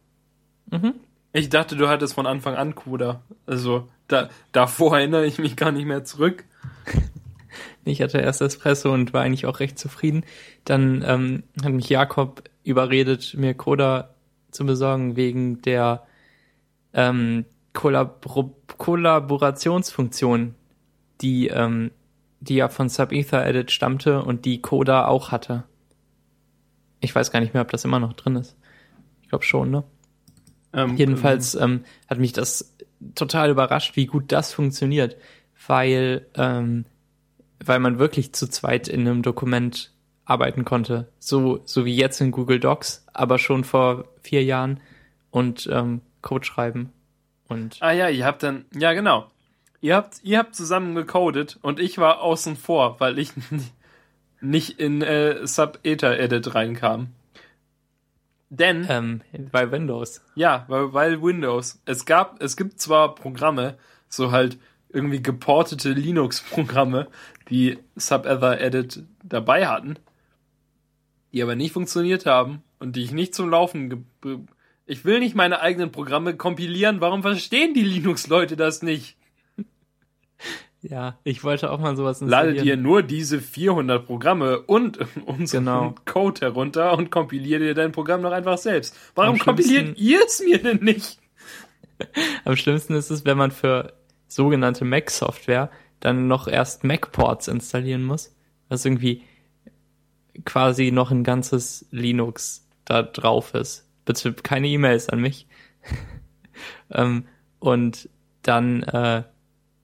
Mhm. Ich dachte, du hattest von Anfang an Coda. Also, da, davor erinnere ich mich gar nicht mehr zurück. Ich hatte erst Espresso und war eigentlich auch recht zufrieden. Dann ähm, hat mich Jakob überredet, mir Coda zu besorgen wegen der ähm, Kollabor Kollaborationsfunktion, die, ähm, die ja von Subether Edit stammte und die Coda auch hatte. Ich weiß gar nicht mehr, ob das immer noch drin ist. Ich glaube schon, ne? Ähm, Jedenfalls ähm, hat mich das total überrascht, wie gut das funktioniert, weil ähm, weil man wirklich zu zweit in einem Dokument arbeiten konnte, so so wie jetzt in Google Docs, aber schon vor vier Jahren und ähm, Code schreiben. Und Ah ja, ihr habt dann, ja genau. Ihr habt, ihr habt zusammen gecodet und ich war außen vor, weil ich nicht in äh, Sub-Eta-Edit reinkam. Denn, ähm, bei Windows. ja, weil, weil Windows, es gab, es gibt zwar Programme, so halt irgendwie geportete Linux-Programme, die Sub-Ether-Edit dabei hatten, die aber nicht funktioniert haben und die ich nicht zum Laufen ge ich will nicht meine eigenen Programme kompilieren. Warum verstehen die Linux-Leute das nicht? Ja, ich wollte auch mal sowas Ladet installieren. ihr nur diese 400 Programme und unseren Genau. Code herunter und kompiliert ihr dein Programm noch einfach selbst. Warum kompiliert ihr es mir denn nicht? Am schlimmsten ist es, wenn man für sogenannte Mac-Software dann noch erst Mac-Ports installieren muss, was irgendwie quasi noch ein ganzes Linux da drauf ist. Bitte keine E-Mails an mich. ähm, und dann, äh,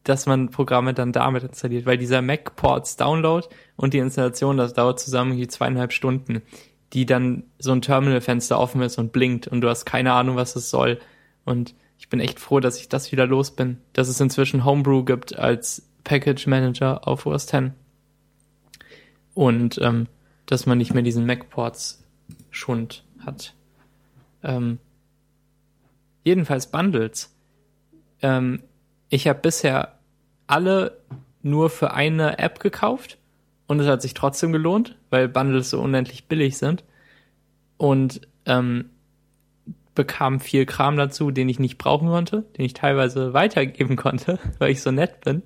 dass man Programme dann damit installiert, weil dieser Mac-Ports Download und die Installation, das dauert zusammen irgendwie zweieinhalb Stunden, die dann so ein Terminalfenster offen ist und blinkt und du hast keine Ahnung, was es soll. Und ich bin echt froh, dass ich das wieder los bin, dass es inzwischen Homebrew gibt als Package Manager auf OS X. Und ähm, dass man nicht mehr diesen Mac-Ports Schund hat. Ähm, jedenfalls Bundles. Ähm, ich habe bisher alle nur für eine App gekauft und es hat sich trotzdem gelohnt, weil Bundles so unendlich billig sind. Und ähm, bekam viel Kram dazu, den ich nicht brauchen konnte, den ich teilweise weitergeben konnte, weil ich so nett bin.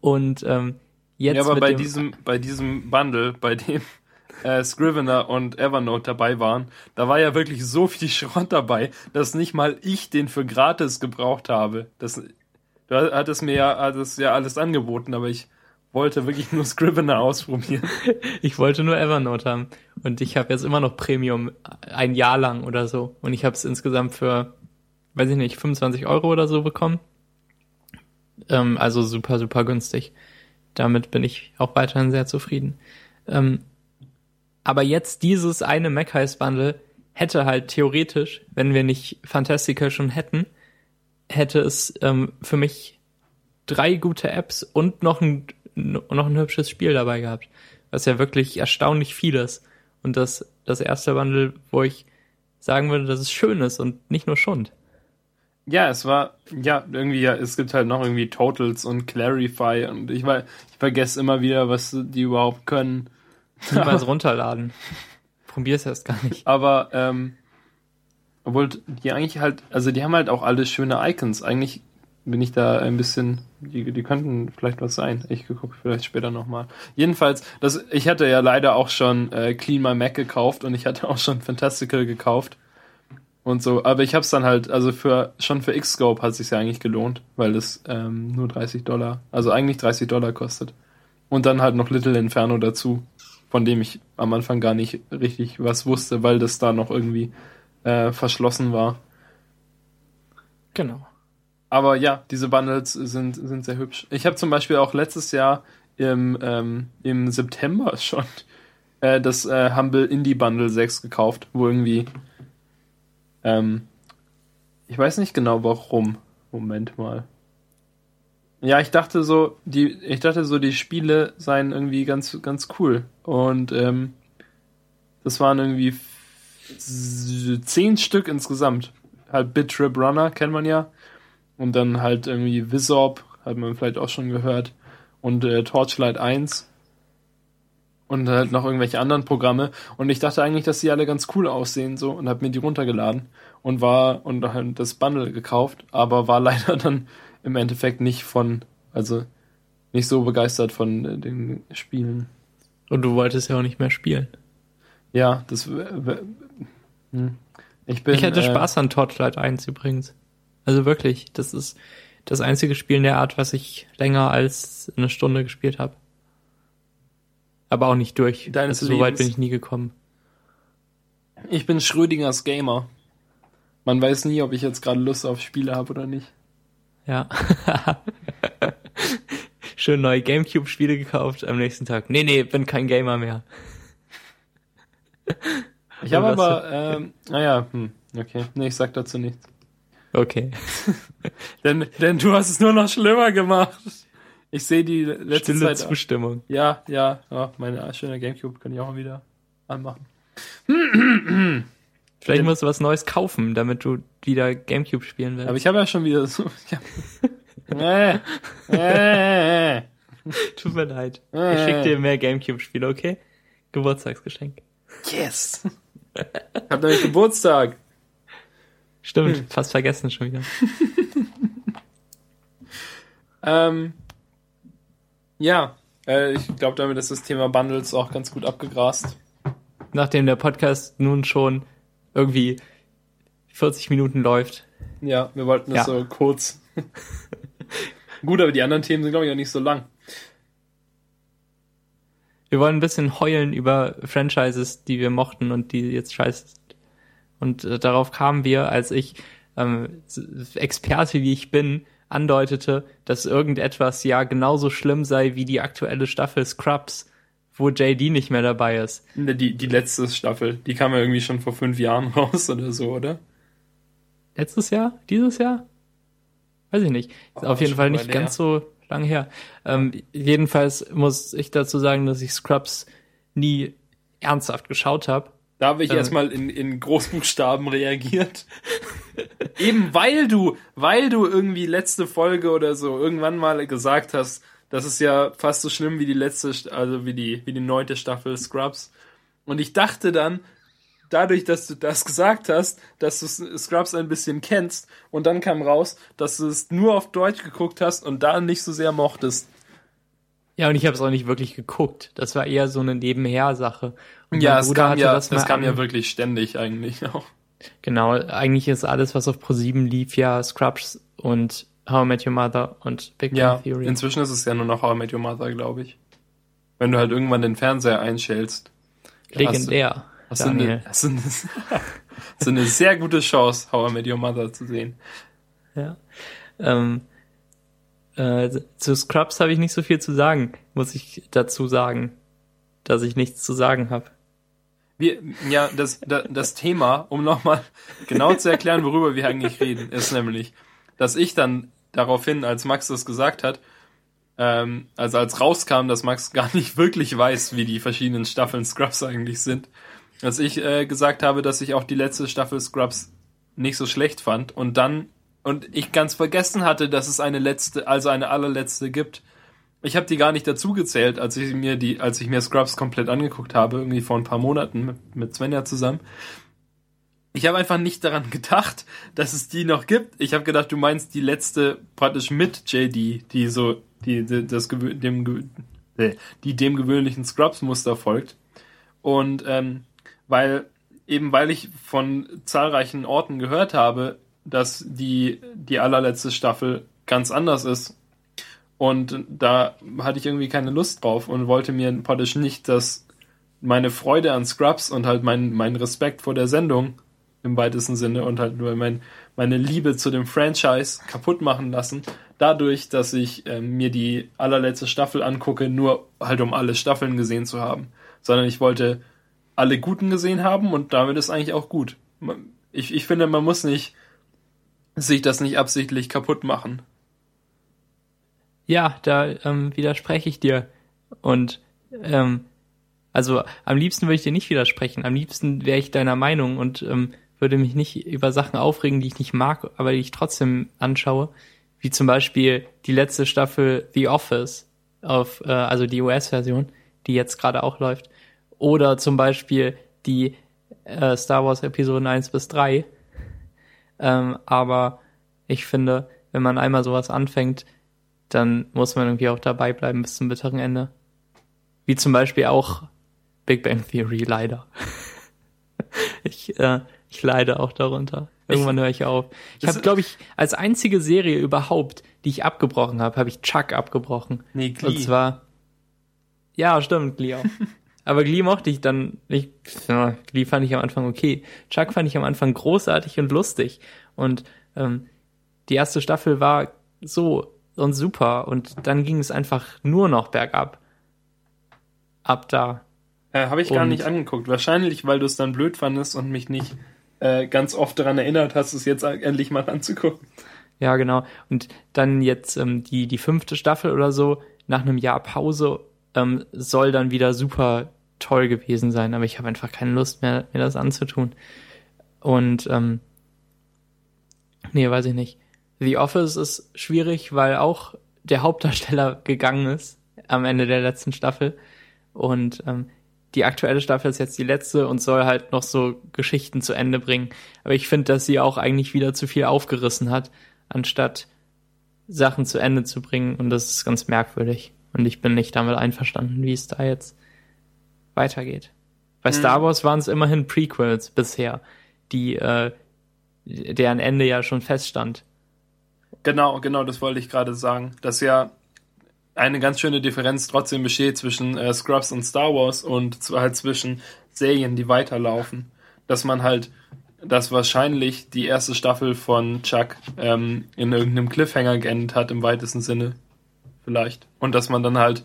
Und ähm, jetzt ja, aber bei diesem, bei diesem Bundle, bei dem äh, Scrivener und Evernote dabei waren, da war ja wirklich so viel Schrott dabei, dass nicht mal ich den für gratis gebraucht habe. Das, du hattest mir ja, hattest ja alles angeboten, aber ich wollte wirklich nur Scrivener ausprobieren. ich wollte nur Evernote haben und ich habe jetzt immer noch Premium ein Jahr lang oder so und ich habe es insgesamt für, weiß ich nicht, 25 Euro oder so bekommen. Ähm, also super, super günstig. Damit bin ich auch weiterhin sehr zufrieden. Ähm, aber jetzt dieses eine Mac Bundle hätte halt theoretisch, wenn wir nicht Fantastica schon hätten, hätte es ähm, für mich drei gute Apps und noch ein, noch ein hübsches Spiel dabei gehabt. Was ja wirklich erstaunlich viel ist. Und das, das erste Bundle, wo ich sagen würde, dass es schön ist und nicht nur Schund. Ja, es war, ja, irgendwie, ja, es gibt halt noch irgendwie Totals und Clarify und ich, war, ich vergesse immer wieder, was die überhaupt können. Niemals runterladen. Probier's erst gar nicht. Aber, ähm, obwohl die eigentlich halt, also die haben halt auch alle schöne Icons. Eigentlich bin ich da ein bisschen, die, die könnten vielleicht was sein. Ich gucke vielleicht später nochmal. Jedenfalls, das, ich hatte ja leider auch schon äh, Clean My Mac gekauft und ich hatte auch schon Fantastical gekauft und so. Aber ich habe es dann halt, also für schon für Xscope hat es sich ja eigentlich gelohnt, weil das ähm, nur 30 Dollar, also eigentlich 30 Dollar kostet. Und dann halt noch Little Inferno dazu, von dem ich am Anfang gar nicht richtig was wusste, weil das da noch irgendwie äh, verschlossen war. Genau. Aber ja, diese Bundles sind, sind sehr hübsch. Ich habe zum Beispiel auch letztes Jahr im, ähm, im September schon äh, das äh, Humble Indie Bundle 6 gekauft, wo irgendwie ähm, ich weiß nicht genau warum. Moment mal. Ja, ich dachte so, die, ich dachte so, die Spiele seien irgendwie ganz, ganz cool. Und ähm, das waren irgendwie zehn Stück insgesamt. Halt Bit Trip Runner kennt man ja. Und dann halt irgendwie Wizorb, hat man vielleicht auch schon gehört. Und äh, Torchlight 1. Und halt noch irgendwelche anderen Programme. Und ich dachte eigentlich, dass die alle ganz cool aussehen, so, und hab mir die runtergeladen. Und war, und halt das Bundle gekauft, aber war leider dann im Endeffekt nicht von, also nicht so begeistert von äh, den Spielen. Und du wolltest ja auch nicht mehr spielen. Ja, das. hm. Ich bin. ich hatte äh, Spaß an Torchlight 1 übrigens. Also wirklich, das ist das einzige Spiel in der Art, was ich länger als eine Stunde gespielt habe. Aber auch nicht durch. Deines also, so weit bin ich nie gekommen. Ich bin Schrödingers Gamer. Man weiß nie, ob ich jetzt gerade Lust auf Spiele habe oder nicht. Ja. Schön neue Gamecube-Spiele gekauft, am nächsten Tag. Nee, nee, bin kein Gamer mehr. Ich habe aber, ähm, naja, hm, Okay, nee, ich sag dazu nichts. Okay. denn, denn du hast es nur noch schlimmer gemacht. Ich sehe die letzte Stille Zeit. Zustimmung. Ja, ja, ja, meine schöne Gamecube kann ich auch mal wieder anmachen. Vielleicht musst du was Neues kaufen, damit du wieder Gamecube spielen willst. Aber ich habe ja schon wieder so. Ja. äh, äh, Tut mir leid. Ich schick dir mehr Gamecube-Spiele, okay? Geburtstagsgeschenk. yes. hab nämlich Geburtstag. Stimmt, fast vergessen schon wieder. Ähm, ja, äh, ich glaube, damit ist das Thema Bundles auch ganz gut abgegrast. Nachdem der Podcast nun schon irgendwie 40 Minuten läuft. Ja, wir wollten es Ja. so kurz. gut, aber die anderen Themen sind, glaube ich, auch nicht so lang. Wir wollen ein bisschen heulen über Franchises, die wir mochten und die jetzt scheiße sind. Und äh, darauf kamen wir, als ich, ähm, Experte wie ich bin, andeutete, dass irgendetwas ja genauso schlimm sei wie die aktuelle Staffel Scrubs, wo JD nicht mehr dabei ist. Ne, Die, die letzte Staffel, die kam ja irgendwie schon vor fünf Jahren raus oder so, oder? Letztes Jahr? Dieses Jahr? Weiß ich nicht. Ist Oh, auf jeden schon Fall nicht ganz so lang her. Ähm, jedenfalls muss ich dazu sagen, dass ich Scrubs nie ernsthaft geschaut habe. Da habe ich Ähm. erstmal in, in Großbuchstaben reagiert. Eben weil du, weil du irgendwie letzte Folge oder so irgendwann mal gesagt hast, das ist ja fast so schlimm wie die letzte, also wie die, wie die neunte Staffel Scrubs. Und ich dachte dann, dadurch, dass du das gesagt hast, dass du Scrubs ein bisschen kennst und dann kam raus, dass du es nur auf Deutsch geguckt hast und da nicht so sehr mochtest. Ja, und ich habe es auch nicht wirklich geguckt. Das war eher so eine Nebenher-Sache. Und Ja, es kam ja, das mal kam ja wirklich ständig eigentlich auch. Genau, eigentlich ist alles, was auf Pro7 lief, ja Scrubs und How I Met Your Mother und Big Bang Ja, Theory. inzwischen ist es ja nur noch How I Met Your Mother, glaube ich. Wenn du halt irgendwann den Fernseher einschältst. Legendär. Hast du, eine, Daniel. hast, du eine, hast du eine sehr gute Chance, How I Met Your Mother zu sehen. Ja. Ähm, äh, zu Scrubs habe ich nicht so viel zu sagen, muss ich dazu sagen, dass ich nichts zu sagen habe. Wir, ja, das, das, das Thema, um nochmal genau zu erklären, worüber wir eigentlich reden, ist nämlich, dass ich dann daraufhin, als Max das gesagt hat, ähm, also als rauskam, dass Max gar nicht wirklich weiß, wie die verschiedenen Staffeln Scrubs eigentlich sind, dass ich äh, gesagt habe, dass ich auch die letzte Staffel Scrubs nicht so schlecht fand und dann und ich ganz vergessen hatte, dass es eine letzte, also eine allerletzte gibt. Ich habe die gar nicht dazu gezählt, als ich mir die, als ich mir Scrubs komplett angeguckt habe, irgendwie vor ein paar Monaten mit, mit Svenja zusammen. Ich habe einfach nicht daran gedacht, dass es die noch gibt. Ich habe gedacht, du meinst die letzte praktisch mit JD, die so die, die das dem äh, die dem gewöhnlichen Scrubs Muster folgt. Und ähm, weil eben weil ich von zahlreichen Orten gehört habe, dass die die allerletzte Staffel ganz anders ist und da hatte ich irgendwie keine Lust drauf und wollte mir praktisch nicht, dass meine Freude an Scrubs und halt mein, mein Respekt vor der Sendung im weitesten Sinne und halt nur mein, meine Liebe zu dem Franchise kaputt machen lassen, dadurch, dass ich ähm, mir die allerletzte Staffel angucke, nur halt um alle Staffeln gesehen zu haben. Sondern ich wollte alle guten gesehen haben und damit ist eigentlich auch gut. Ich, ich finde, man muss nicht sich das nicht absichtlich kaputt machen. Ja, da ähm, widerspreche ich dir. Und ähm, also am liebsten würde ich dir nicht widersprechen. Am liebsten wäre ich deiner Meinung und ähm, würde mich nicht über Sachen aufregen, die ich nicht mag, aber die ich trotzdem anschaue. Wie zum Beispiel die letzte Staffel The Office auf, äh, also die US-Version, die jetzt gerade auch läuft. Oder zum Beispiel die äh, Star Wars Episoden 1 bis 3. Ähm, aber ich finde, wenn man einmal sowas anfängt, dann muss man irgendwie auch dabei bleiben bis zum bitteren Ende. Wie zum Beispiel auch Big Bang Theory, leider. ich, äh, ich leide auch darunter. Irgendwann höre ich auf. Ich habe, glaube ich, als einzige Serie überhaupt, die ich abgebrochen habe, habe ich Chuck abgebrochen. Nee, Und zwar, ja, stimmt, Glee auch. Aber Glee mochte ich dann nicht. Ja, Glee fand ich am Anfang okay. Chuck fand ich am Anfang großartig und lustig. Und ähm, die erste Staffel war so und super. Und dann ging es einfach nur noch bergab. Ab da. Äh, Habe ich gar Und- nicht angeguckt. Wahrscheinlich, weil du es dann blöd fandest und mich nicht äh, ganz oft daran erinnert hast, es jetzt endlich mal anzugucken. Ja, genau. Und dann jetzt ähm, die, die fünfte Staffel oder so, nach einem Jahr Pause, ähm, soll dann wieder super toll gewesen sein, aber ich habe einfach keine Lust mehr, mir das anzutun. Und ähm, nee, weiß ich nicht. The Office ist schwierig, weil auch der Hauptdarsteller gegangen ist am Ende der letzten Staffel. Und ähm, die aktuelle Staffel ist jetzt die letzte und soll halt noch so Geschichten zu Ende bringen. Aber ich finde, dass sie auch eigentlich wieder zu viel aufgerissen hat, anstatt Sachen zu Ende zu bringen. Und das ist ganz merkwürdig. Und ich bin nicht damit einverstanden, wie es da jetzt weitergeht. Bei mhm. Star Wars waren es immerhin Prequels bisher, die äh, deren Ende ja schon feststand. Genau, genau, das wollte ich gerade sagen. Dass ja eine ganz schöne Differenz trotzdem besteht zwischen äh, Scrubs und Star Wars und zwar halt zwischen Serien, die weiterlaufen. Dass man halt, dass wahrscheinlich die erste Staffel von Chuck ähm, in irgendeinem Cliffhanger geendet hat, im weitesten Sinne. Vielleicht. Und dass man dann halt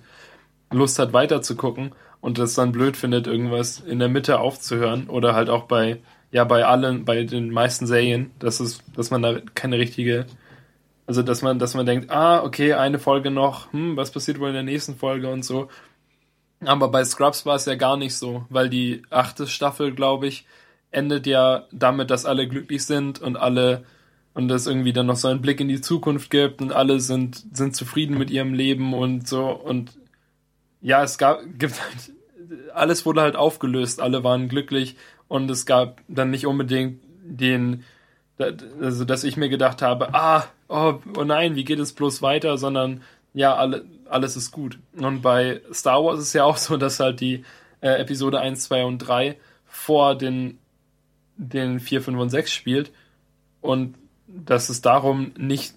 Lust hat, weiter zu gucken und das dann blöd findet, irgendwas in der Mitte aufzuhören oder halt auch bei, ja, bei allen, bei den meisten Serien, dass es, dass man da keine richtige, also dass man, dass man denkt, ah, okay, eine Folge noch, hm, was passiert wohl in der nächsten Folge und so. Aber bei Scrubs war es ja gar nicht so, weil die achte Staffel, glaube ich, endet ja damit, dass alle glücklich sind und alle und es irgendwie dann noch so einen Blick in die Zukunft gibt und alle sind sind zufrieden mit ihrem Leben und so und ja, es gab, gibt halt, alles wurde halt aufgelöst, alle waren glücklich und es gab dann nicht unbedingt den, also dass ich mir gedacht habe, ah, oh, oh nein, wie geht es bloß weiter, sondern ja, alle, alles ist gut. Und bei Star Wars ist es ja auch so, dass halt die äh, Episode 1, 2 und 3 vor den, den 4, 5 und 6 spielt und dass es darum nicht,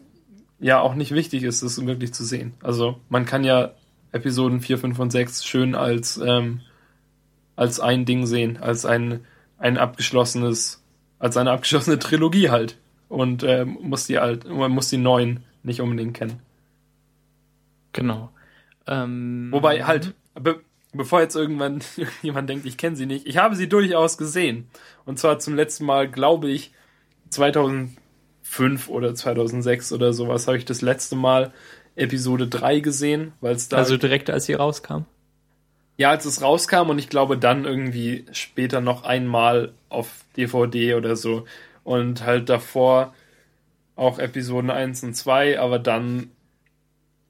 ja, auch nicht wichtig ist, das wirklich zu sehen. Also man kann ja Episoden 4, 5 und 6 schön als, ähm, als ein Ding sehen, als ein, ein abgeschlossenes, als eine abgeschlossene Trilogie halt. Und ähm, muss die halt, man muss die neuen nicht unbedingt kennen. Genau. Ähm, Wobei halt, be bevor jetzt irgendwann jemand denkt, ich kenne sie nicht, ich habe sie durchaus gesehen. Und zwar zum letzten Mal, glaube ich, 2005 oder 2006 oder sowas habe ich das letzte Mal Episode 3 gesehen, weil es da. Also direkt als sie rauskam? Ja, als es rauskam und ich glaube dann irgendwie später noch einmal auf DVD oder so. Und halt davor auch Episoden 1 und 2, aber dann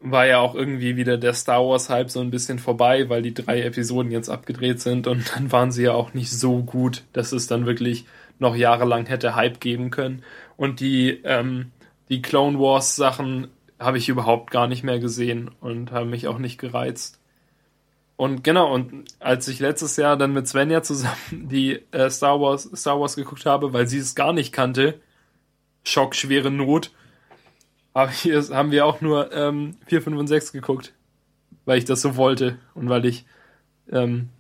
war ja auch irgendwie wieder der Star Wars Hype so ein bisschen vorbei, weil die drei Episoden jetzt abgedreht sind und dann waren sie ja auch nicht so gut, dass es dann wirklich noch jahrelang hätte Hype geben können. Und die, ähm, die Clone Wars Sachen habe ich überhaupt gar nicht mehr gesehen und habe mich auch nicht gereizt. Und genau, und als ich letztes Jahr dann mit Svenja zusammen die äh, Star Wars Star Wars geguckt habe, weil sie es gar nicht kannte, Schock, schwere Not, hab ich, haben wir auch nur ähm, 4, 5 und 6 geguckt, weil ich das so wollte und weil ich ähm,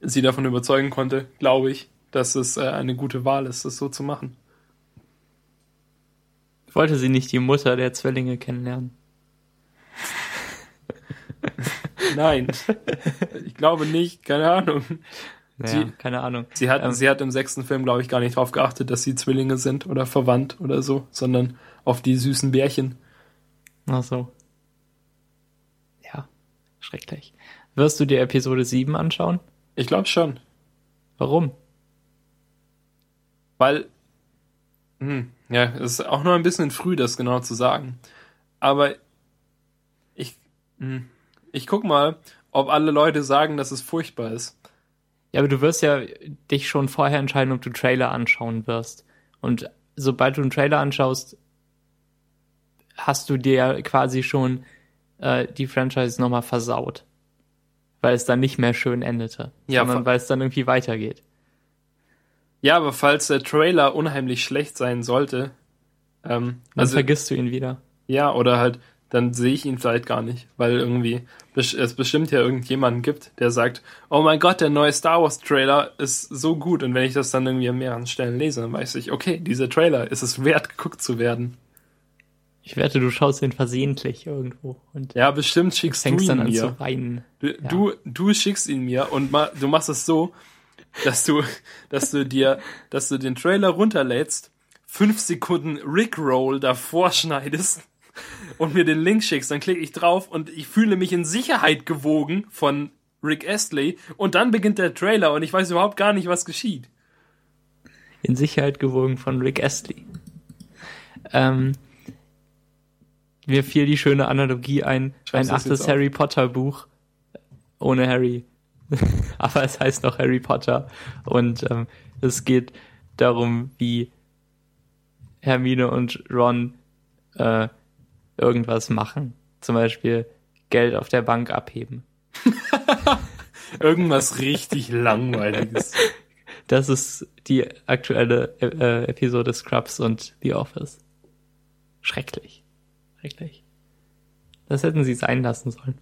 sie davon überzeugen konnte, glaube ich, dass es äh, eine gute Wahl ist, das so zu machen. Wollte sie nicht die Mutter der Zwillinge kennenlernen? Nein. Ich glaube nicht, keine Ahnung. Naja, sie, keine Ahnung. Sie hat, ähm, sie hat im sechsten Film, glaube ich, gar nicht darauf geachtet, dass sie Zwillinge sind oder verwandt oder so, sondern auf die süßen Bärchen. Ach so. Ja, schrecklich. Wirst du dir Episode 7 anschauen? Ich glaube schon. Warum? Weil, hm, ja, es ist auch noch ein bisschen früh, das genau zu sagen. Aber ich, hm, ich guck mal, ob alle Leute sagen, dass es furchtbar ist. Ja, aber du wirst ja dich schon vorher entscheiden, ob du Trailer anschauen wirst. Und sobald du einen Trailer anschaust, hast du dir quasi schon äh, die Franchise nochmal versaut. Weil es dann nicht mehr schön endete. Ja, sondern weil es dann irgendwie weitergeht. Ja, aber falls der Trailer unheimlich schlecht sein sollte, ähm, dann also, vergisst du ihn wieder. Ja, oder halt, dann sehe ich ihn vielleicht gar nicht, weil irgendwie es bestimmt ja irgendjemanden gibt, der sagt, oh mein Gott, der neue Star Wars Trailer ist so gut und wenn ich das dann irgendwie an mehreren Stellen lese, dann weiß ich, okay, dieser Trailer ist es wert, geguckt zu werden. Ich wette, du schaust ihn versehentlich irgendwo und ja, bestimmt schickst du ihn dann an mir. zu weinen. Du, ja. du, du schickst ihn mir und ma, du machst es so, dass du, dass du dir, dass du den Trailer runterlädst, fünf Sekunden Rickroll davor schneidest und mir den Link schickst, dann klicke ich drauf und ich fühle mich in Sicherheit gewogen von Rick Astley und dann beginnt der Trailer und ich weiß überhaupt gar nicht, was geschieht. In Sicherheit gewogen von Rick Astley. Ähm, mir fiel die schöne Analogie ein, ein achtes Harry Potter Buch ohne Harry. Aber es heißt noch Harry Potter und ähm, es geht darum, wie Hermine und Ron äh, irgendwas machen. Zum Beispiel Geld auf der Bank abheben. Irgendwas richtig langweiliges. Das ist die aktuelle äh, Episode Scrubs und The Office. Schrecklich. Schrecklich. Das hätten sie sein lassen sollen.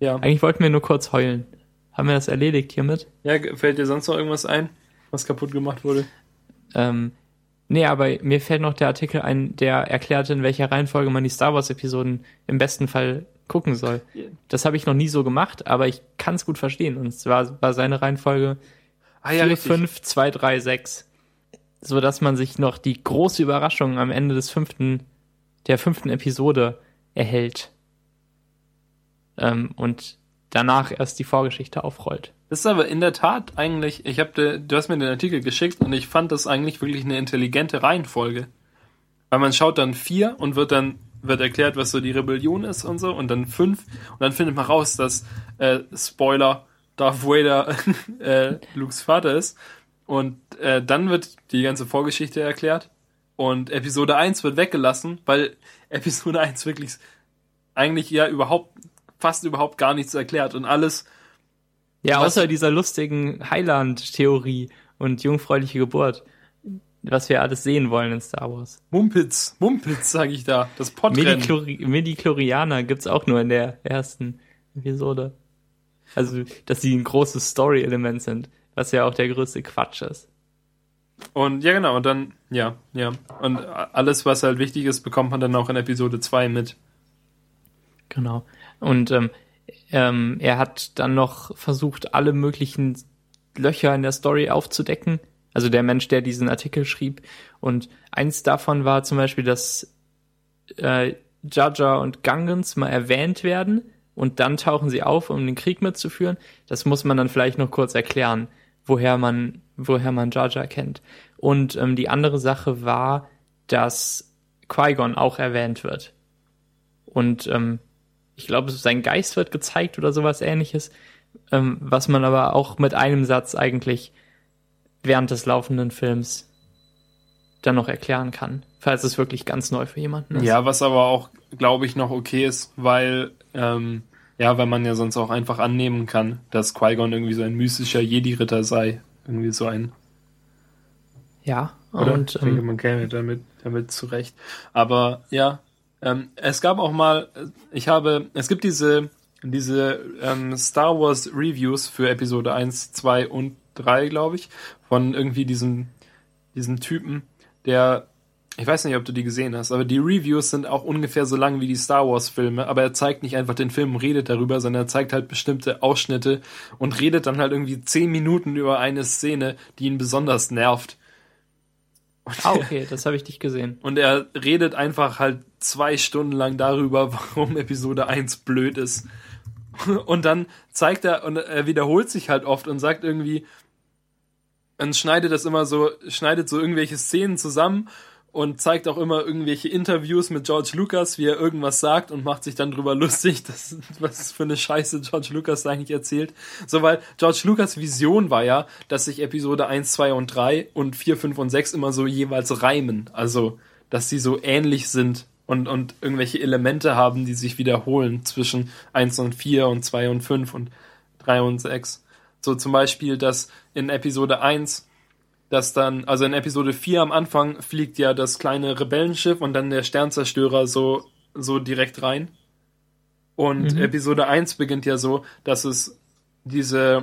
Ja. Eigentlich wollten wir nur kurz heulen. Haben wir das erledigt hiermit? Ja, fällt dir sonst noch irgendwas ein, was kaputt gemacht wurde? Ähm, nee, aber mir fällt noch der Artikel ein, der erklärt, in welcher Reihenfolge man die Star Wars-Episoden im besten Fall gucken soll. Das habe ich noch nie so gemacht, aber ich kann es gut verstehen. Und zwar war seine Reihenfolge ah, ja, 4, 5, 2, 3, 6 so dass man sich noch die große Überraschung am Ende des fünften, der fünften Episode erhält. Ähm, und danach erst die Vorgeschichte aufrollt. Das ist aber in der Tat eigentlich, ich habe, du hast mir den Artikel geschickt und ich fand das eigentlich wirklich eine intelligente Reihenfolge. Weil man schaut dann vier und wird dann wird erklärt, was so die Rebellion ist und so und dann fünf und dann findet man raus, dass äh, Spoiler Darth Vader äh, Lukes Vater ist und äh, dann wird die ganze Vorgeschichte erklärt. Und Episode 1 wird weggelassen, weil Episode 1 wirklich eigentlich ja überhaupt, fast überhaupt gar nichts erklärt und alles. Ja, außer dieser lustigen Highland-Theorie und jungfräuliche Geburt, was wir alles sehen wollen in Star Wars. Mumpitz, Mumpitz, sage ich da. Das Podrennen. Midi-Chlorianer gibt's auch nur in der ersten Episode. Also, dass sie ein großes Story-Element sind. Was ja auch der größte Quatsch ist. Und ja, genau, und dann, ja, ja. Und alles, was halt wichtig ist, bekommt man dann auch in Episode 2 mit. Genau. Und ähm, ähm, er hat dann noch versucht, alle möglichen Löcher in der Story aufzudecken. Also der Mensch, der diesen Artikel schrieb. Und eins davon war zum Beispiel, dass äh, Jaja und Gangans mal erwähnt werden und dann tauchen sie auf, um den Krieg mitzuführen. Das muss man dann vielleicht noch kurz erklären woher man, woher man Jar kennt. Und ähm, die andere Sache war, dass Qui-Gon auch erwähnt wird. Und ähm, ich glaube, sein Geist wird gezeigt oder sowas ähnliches, ähm, was man aber auch mit einem Satz eigentlich während des laufenden Films dann noch erklären kann, falls es wirklich ganz neu für jemanden ist. Ja, was aber auch, glaube ich, noch okay ist, weil ähm, ja, weil man ja sonst auch einfach annehmen kann, dass Qui-Gon irgendwie so ein mystischer Jedi-Ritter sei. Irgendwie so ein. Ja, Oder? und. Ich denke, ähm, man käme damit, damit zurecht. Aber ja, ähm, es gab auch mal, ich habe, es gibt diese, diese ähm, Star Wars Reviews für Episode 1, 2 und 3, glaube ich, von irgendwie diesem, diesem Typen, der ich weiß nicht, ob du die gesehen hast, aber die Reviews sind auch ungefähr so lang wie die Star Wars Filme, aber er zeigt nicht einfach den Film und redet darüber, sondern er zeigt halt bestimmte Ausschnitte und redet dann halt irgendwie zehn Minuten über eine Szene, die ihn besonders nervt. Und ah, okay, das habe ich dich gesehen. Und er redet einfach halt zwei Stunden lang darüber, warum Episode 1 blöd ist. Und dann zeigt er, und er wiederholt sich halt oft und sagt irgendwie, und schneidet das immer so, schneidet so irgendwelche Szenen zusammen und zeigt auch immer irgendwelche Interviews mit George Lucas, wie er irgendwas sagt und macht sich dann drüber lustig, dass, was für eine Scheiße George Lucas eigentlich erzählt. So, weil George Lucas Vision war ja, dass sich Episode 1, 2 und 3 und 4, 5 und 6 immer so jeweils reimen. Also, dass sie so ähnlich sind und, und irgendwelche Elemente haben, die sich wiederholen zwischen 1 und 4 und 2 und 5 und 3 und 6. So zum Beispiel, dass in Episode 1 dass dann, also in Episode 4 am Anfang fliegt ja das kleine Rebellenschiff und dann der Sternzerstörer so, so direkt rein. Und mhm. Episode 1 beginnt ja so, dass es diese,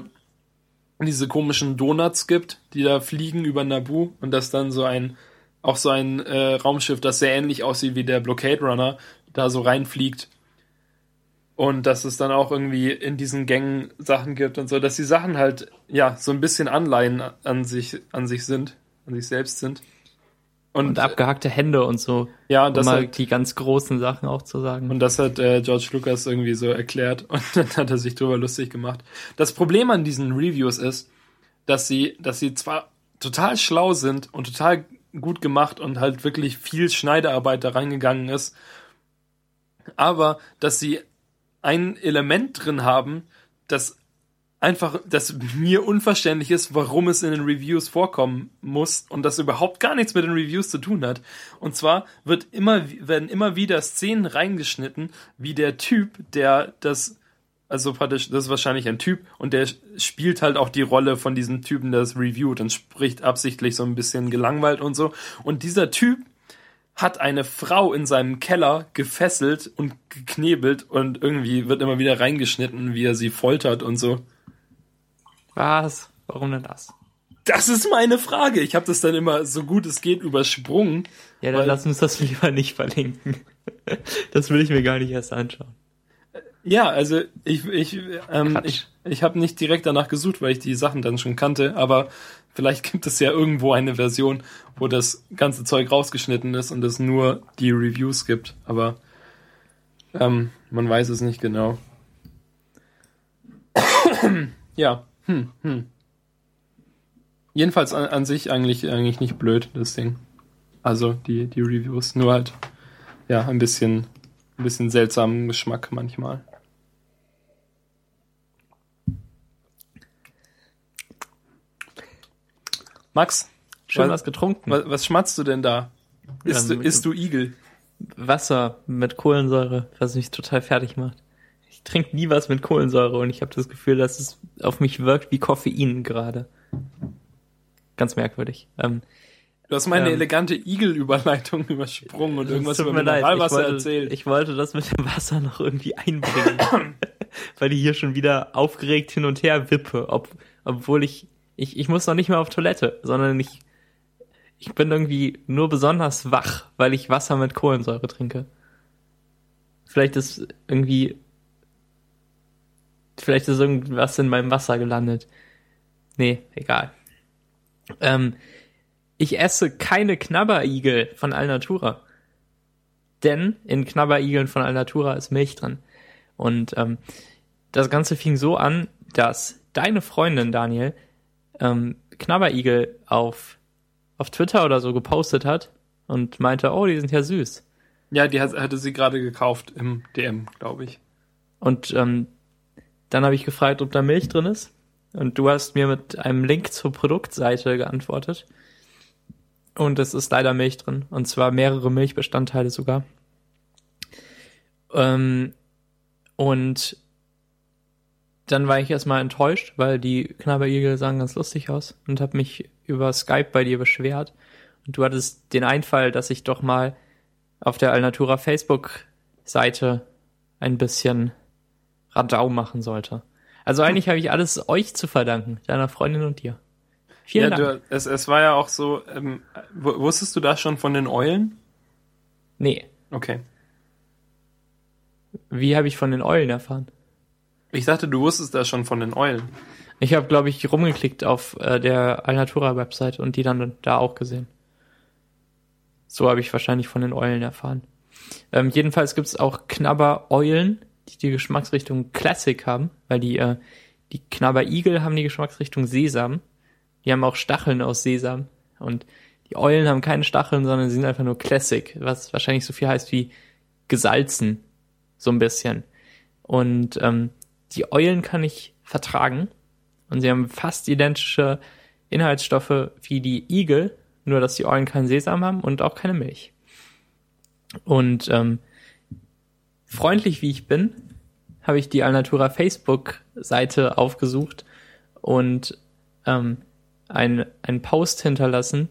diese komischen Donuts gibt, die da fliegen über Naboo und dass dann so ein, auch so ein äh, Raumschiff, das sehr ähnlich aussieht wie der Blockade Runner, da so reinfliegt. Und dass es dann auch irgendwie in diesen Gängen Sachen gibt und so, dass die Sachen halt, ja, so ein bisschen Anleihen an sich, an sich sind, an sich selbst sind. Und, und abgehackte Hände und so. Ja, und das um mal hat, die ganz großen Sachen auch zu sagen. und das hat äh, George Lucas irgendwie so erklärt und dann hat er sich drüber lustig gemacht. Das Problem an diesen Reviews ist, dass sie, dass sie zwar total schlau sind und total gut gemacht und halt wirklich viel Schneidearbeit da reingegangen ist, aber dass sie ein Element drin haben, das einfach, das mir unverständlich ist, warum es in den Reviews vorkommen muss und das überhaupt gar nichts mit den Reviews zu tun hat. Und zwar wird immer, werden immer wieder Szenen reingeschnitten, wie der Typ, der das, also praktisch, das ist wahrscheinlich ein Typ und der spielt halt auch die Rolle von diesem Typen, der es reviewt und spricht absichtlich so ein bisschen gelangweilt und so. Und dieser Typ hat eine Frau in seinem Keller gefesselt und geknebelt und irgendwie wird immer wieder reingeschnitten, wie er sie foltert und so. Was? Warum denn das? Das ist meine Frage. Ich habe das dann immer so gut es geht übersprungen. Ja, dann lass uns das lieber nicht verlinken. Das will ich mir gar nicht erst anschauen. Ja, also ich ich ähm, Quatsch. ich, ich habe nicht direkt danach gesucht, weil ich die Sachen dann schon kannte, aber vielleicht gibt es ja irgendwo eine Version, wo das ganze Zeug rausgeschnitten ist und es nur die Reviews gibt, aber ähm, man weiß es nicht genau. ja, hm, hm. Jedenfalls an, an sich eigentlich eigentlich nicht blöd das Ding. Also die die Reviews, nur halt ja ein bisschen ein bisschen seltsamen Geschmack manchmal. Max, Schön was, was getrunken. was, was schmatzt du denn da? Isst, Ähm, du, isst du Igel? Wasser mit Kohlensäure, was mich total fertig macht. Ich trinke nie was mit Kohlensäure und ich habe das Gefühl, dass es auf mich wirkt wie Koffein gerade. Ganz merkwürdig. Ähm, Du hast meine ähm, elegante Igel-Überleitung übersprungen und irgendwas über mir leid, ich Mineralwasser wollte, erzählt. ich wollte das mit dem Wasser noch irgendwie einbringen, weil ich hier schon wieder aufgeregt hin und her wippe, ob, obwohl ich, ich, ich muss noch nicht mehr auf Toilette, sondern ich, ich bin irgendwie nur besonders wach, weil ich Wasser mit Kohlensäure trinke. Vielleicht ist irgendwie, vielleicht ist irgendwas in meinem Wasser gelandet. Nee, egal. Ähm, ich esse keine Knabberigel von Alnatura. Denn in Knabberigeln von Alnatura ist Milch drin. Und ähm, das Ganze fing so an, dass deine Freundin, Daniel, ähm, Knabberigel auf, auf Twitter oder so gepostet hat und meinte, oh, die sind ja süß. Ja, die hat, hatte sie gerade gekauft im DM, glaube ich. Und ähm, dann habe ich gefragt, ob da Milch drin ist. Und du hast mir mit einem Link zur Produktseite geantwortet. Und es ist leider Milch drin. Und zwar mehrere Milchbestandteile sogar. Ähm, und dann war ich erstmal enttäuscht, weil die Knabberigel sahen ganz lustig aus und habe mich über Skype bei dir beschwert. Und du hattest den Einfall, dass ich doch mal auf der Alnatura Facebook-Seite ein bisschen Radau machen sollte. Also eigentlich habe ich alles euch zu verdanken, deiner Freundin und dir. Vielen ja, Dank. du, es, es war ja auch so, ähm, wusstest du das schon von den Eulen? Nee, Okay. wie habe ich von den Eulen erfahren? Ich dachte, du wusstest das schon von den Eulen. Ich habe, glaube ich, rumgeklickt auf äh, der Alnatura-Website und die dann da auch gesehen. So habe ich wahrscheinlich von den Eulen erfahren. Ähm, jedenfalls gibt es auch Knabber-Eulen, die die Geschmacksrichtung Classic haben, weil die, äh, die Knabber-Igel haben die Geschmacksrichtung Sesam. Die haben auch Stacheln aus Sesam. Und die Eulen haben keine Stacheln, sondern sie sind einfach nur Classic, was wahrscheinlich so viel heißt wie gesalzen. So ein bisschen. Und ähm, die Eulen kann ich vertragen. Und sie haben fast identische Inhaltsstoffe wie die Igel, nur dass die Eulen keinen Sesam haben und auch keine Milch. Und ähm, freundlich wie ich bin, habe ich die Alnatura Facebook-Seite aufgesucht und ähm, ein, einen Post hinterlassen,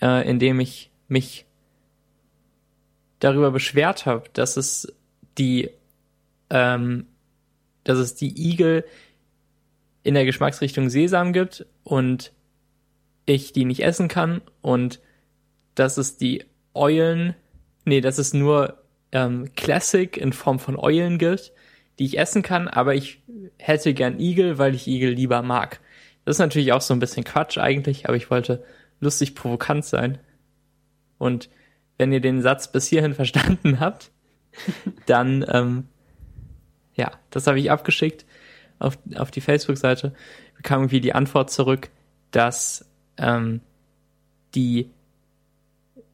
äh, in dem ich mich darüber beschwert habe, dass es die ähm, dass es die Igel in der Geschmacksrichtung Sesam gibt und ich die nicht essen kann und dass es die Eulen, nee, dass es nur ähm, Classic in Form von Eulen gibt, die ich essen kann, aber ich hätte gern Igel, weil ich Igel lieber mag. Das ist natürlich auch so ein bisschen Quatsch eigentlich, aber ich wollte lustig provokant sein. Und wenn ihr den Satz bis hierhin verstanden habt, dann, ähm, ja, das habe ich abgeschickt auf, auf die Facebook-Seite, bekam irgendwie die Antwort zurück, dass ähm, die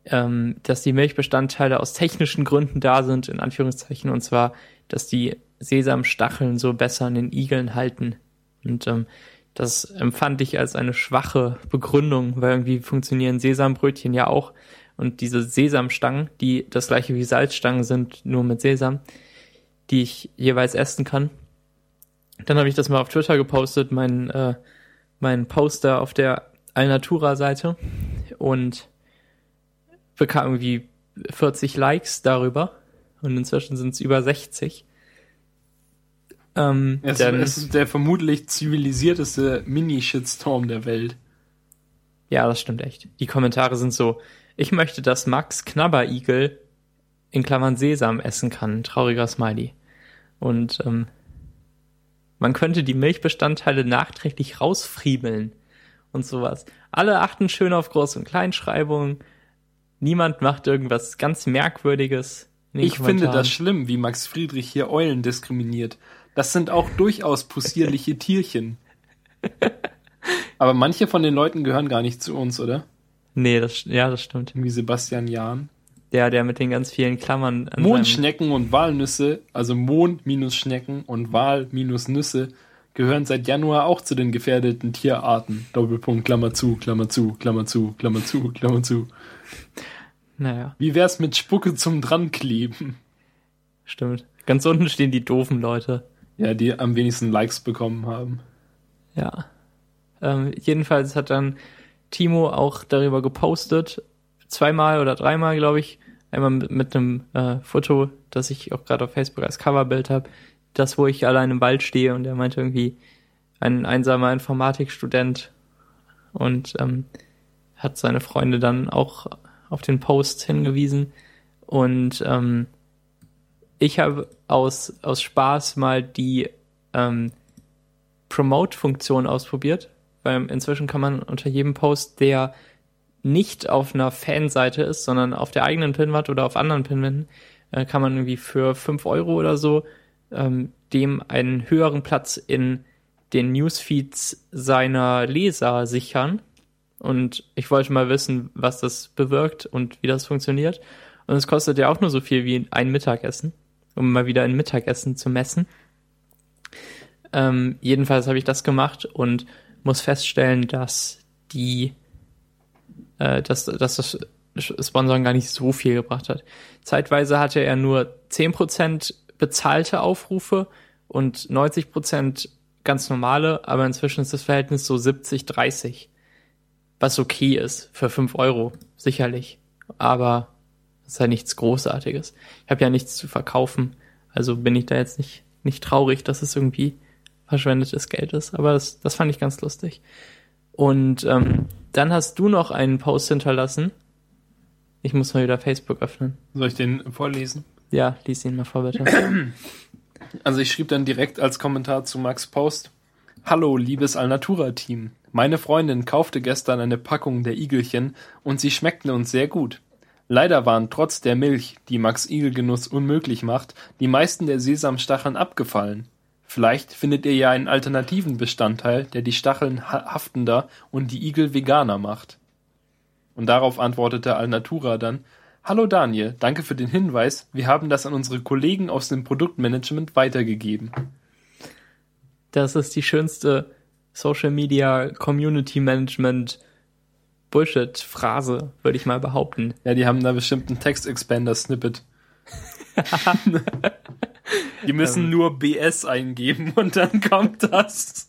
ähm, dass die Milchbestandteile aus technischen Gründen da sind, in Anführungszeichen, und zwar, dass die Sesamstacheln so besser an den Igeln halten. Und ähm, das empfand ich als eine schwache Begründung, weil irgendwie funktionieren Sesambrötchen ja auch. Und diese Sesamstangen, die das gleiche wie Salzstangen sind, nur mit Sesam, die ich jeweils essen kann. Dann habe ich das mal auf Twitter gepostet, mein, äh, mein Poster auf der Alnatura-Seite und bekam irgendwie 40 Likes darüber. Und inzwischen sind es über 60. Ähm, es, denn, es ist der vermutlich zivilisierteste Mini-Shitstorm der Welt. Ja, das stimmt echt. Die Kommentare sind so, ich möchte, dass Max Knabberigel in Klammern Sesam essen kann. Trauriger Smiley. Und ähm, man könnte die Milchbestandteile nachträglich rausfriebeln und sowas. Alle achten schön auf Groß- und Kleinschreibung. Niemand macht irgendwas ganz Merkwürdiges. Ich finde das schlimm, wie Max Friedrich hier Eulen diskriminiert. Das sind auch durchaus possierliche Tierchen. Aber manche von den Leuten gehören gar nicht zu uns, oder? Nee, das, ja, das stimmt. Wie Sebastian Jahn. Ja, der mit den ganz vielen Klammern. Mondschnecken und Walnüsse, also Mond minus Schnecken und Wal minus Nüsse, gehören seit Januar auch zu den gefährdeten Tierarten. Doppelpunkt, Klammer zu, Klammer zu, Klammer zu, Klammer zu, Klammer zu. Naja. Wie wär's mit Spucke zum Drankleben? Stimmt. Ganz unten stehen die doofen Leute. Ja, die am wenigsten Likes bekommen haben. Ja. Ähm, jedenfalls hat dann Timo auch darüber gepostet, zweimal oder dreimal, glaube ich. Einmal mit, mit einem äh, Foto, das ich auch gerade auf Facebook als Coverbild habe. Das, wo ich allein im Wald stehe und er meinte irgendwie ein einsamer Informatikstudent und ähm, hat seine Freunde dann auch auf den Post hingewiesen. Und ähm, ich habe aus, aus Spaß mal die ähm, Promote-Funktion ausprobiert, weil inzwischen kann man unter jedem Post, der nicht auf einer Fanseite ist, sondern auf der eigenen Pinwand oder auf anderen Pinwänden, äh, kann man irgendwie für fünf Euro oder so ähm, dem einen höheren Platz in den Newsfeeds seiner Leser sichern. Und ich wollte mal wissen, was das bewirkt und wie das funktioniert. Und es kostet ja auch nur so viel wie ein Mittagessen, um mal wieder ein Mittagessen zu messen. Ähm, jedenfalls habe ich das gemacht und muss feststellen, dass die, äh, dass, dass das Sponsoren gar nicht so viel gebracht hat. Zeitweise hatte er nur 10% bezahlte Aufrufe und 90% ganz normale, aber inzwischen ist das Verhältnis so 70, 30 was okay ist für fünf Euro, sicherlich. Aber ist ja nichts Großartiges. Ich habe ja nichts zu verkaufen, also bin ich da jetzt nicht, nicht traurig, dass es irgendwie verschwendetes Geld ist. Aber das, das fand ich ganz lustig. Und ähm, dann hast du noch einen Post hinterlassen. Ich muss mal wieder Facebook öffnen. Soll ich den vorlesen? Ja, lies ihn mal vor, bitte. Also ich schrieb dann direkt als Kommentar zu Max Post. Hallo, liebes Alnatura-Team. Meine Freundin kaufte gestern eine Packung der Igelchen und sie schmeckten uns sehr gut. Leider waren trotz der Milch, die Max Igelgenuss unmöglich macht, die meisten der Sesamstacheln abgefallen. Vielleicht findet ihr ja einen alternativen Bestandteil, der die Stacheln haftender und die Igel veganer macht. Und darauf antwortete Alnatura dann, Hallo Daniel, danke für den Hinweis, wir haben das an unsere Kollegen aus dem Produktmanagement weitergegeben. Das ist die schönste Social Media Community Management Bullshit-Phrase, würde ich mal behaupten. Ja, die haben da bestimmt einen Text-Expander-Snippet. die müssen ähm. nur BS eingeben und dann kommt das.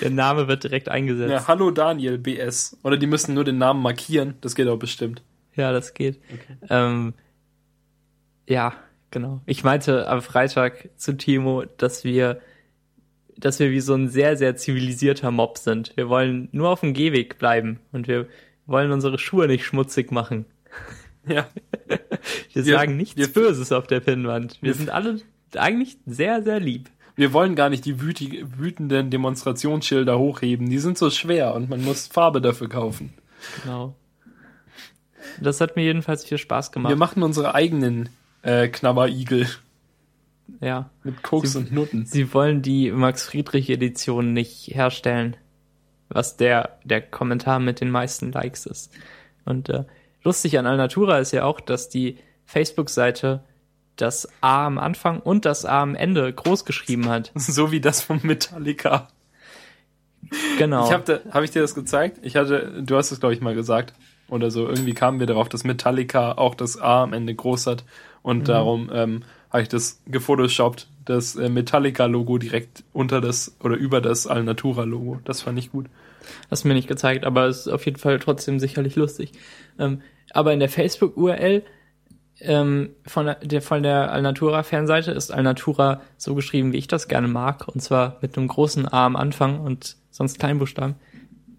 Der Name wird direkt eingesetzt. Ja, hallo Daniel, BS. Oder die müssen nur den Namen markieren. Das geht auch bestimmt. Ja, das geht. Okay. Ähm, ja, genau. Ich meinte am Freitag zu Timo, dass wir dass wir wie so ein sehr, sehr zivilisierter Mob sind. Wir wollen nur auf dem Gehweg bleiben und wir wollen unsere Schuhe nicht schmutzig machen. Ja. Wir, Wir- sagen nichts wir- Böses auf der Pinnwand. Wir Wir- sind alle eigentlich sehr, sehr lieb. Wir wollen gar nicht die wütenden Demonstrationsschilder hochheben. Die sind so schwer und man muss Farbe dafür kaufen. Genau. Das hat mir jedenfalls viel Spaß gemacht. Wir machen unsere eigenen äh, Knabberigel ja. mit Koks Sie- und Nutten. Sie wollen die Max-Friedrich-Edition nicht herstellen, was der, der Kommentar mit den meisten Likes ist. Und äh, lustig an Alnatura ist ja auch, dass die Facebook-Seite das A am Anfang und das A am Ende groß geschrieben hat. So wie das von Metallica. Genau. Ich habe hab ich dir das gezeigt? Ich hatte, du hast es glaube ich mal gesagt oder so. Irgendwie kamen wir darauf, dass Metallica auch das A am Ende groß hat und darum ähm, habe ich das gefotoshoppt, das äh, Metallica-Logo direkt unter das oder über das Alnatura-Logo. Das fand ich gut. Hast mir nicht gezeigt, aber es ist auf jeden Fall trotzdem sicherlich lustig. Ähm, aber in der Facebook-URL ähm, von der, der von der Alnatura-Fanseite ist Alnatura so geschrieben, wie ich das gerne mag, und zwar mit einem großen A am Anfang und sonst Kleinbuchstaben.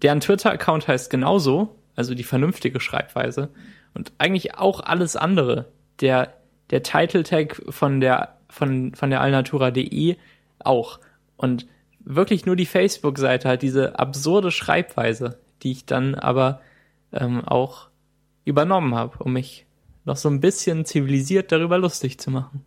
Deren Twitter-Account heißt genauso, also die vernünftige Schreibweise, und eigentlich auch alles andere. Der, der Title-Tag von der, von, von der alnatura.de auch. Und wirklich nur die Facebook-Seite hat diese absurde Schreibweise, die ich dann aber ähm, auch übernommen habe, um mich noch so ein bisschen zivilisiert darüber lustig zu machen.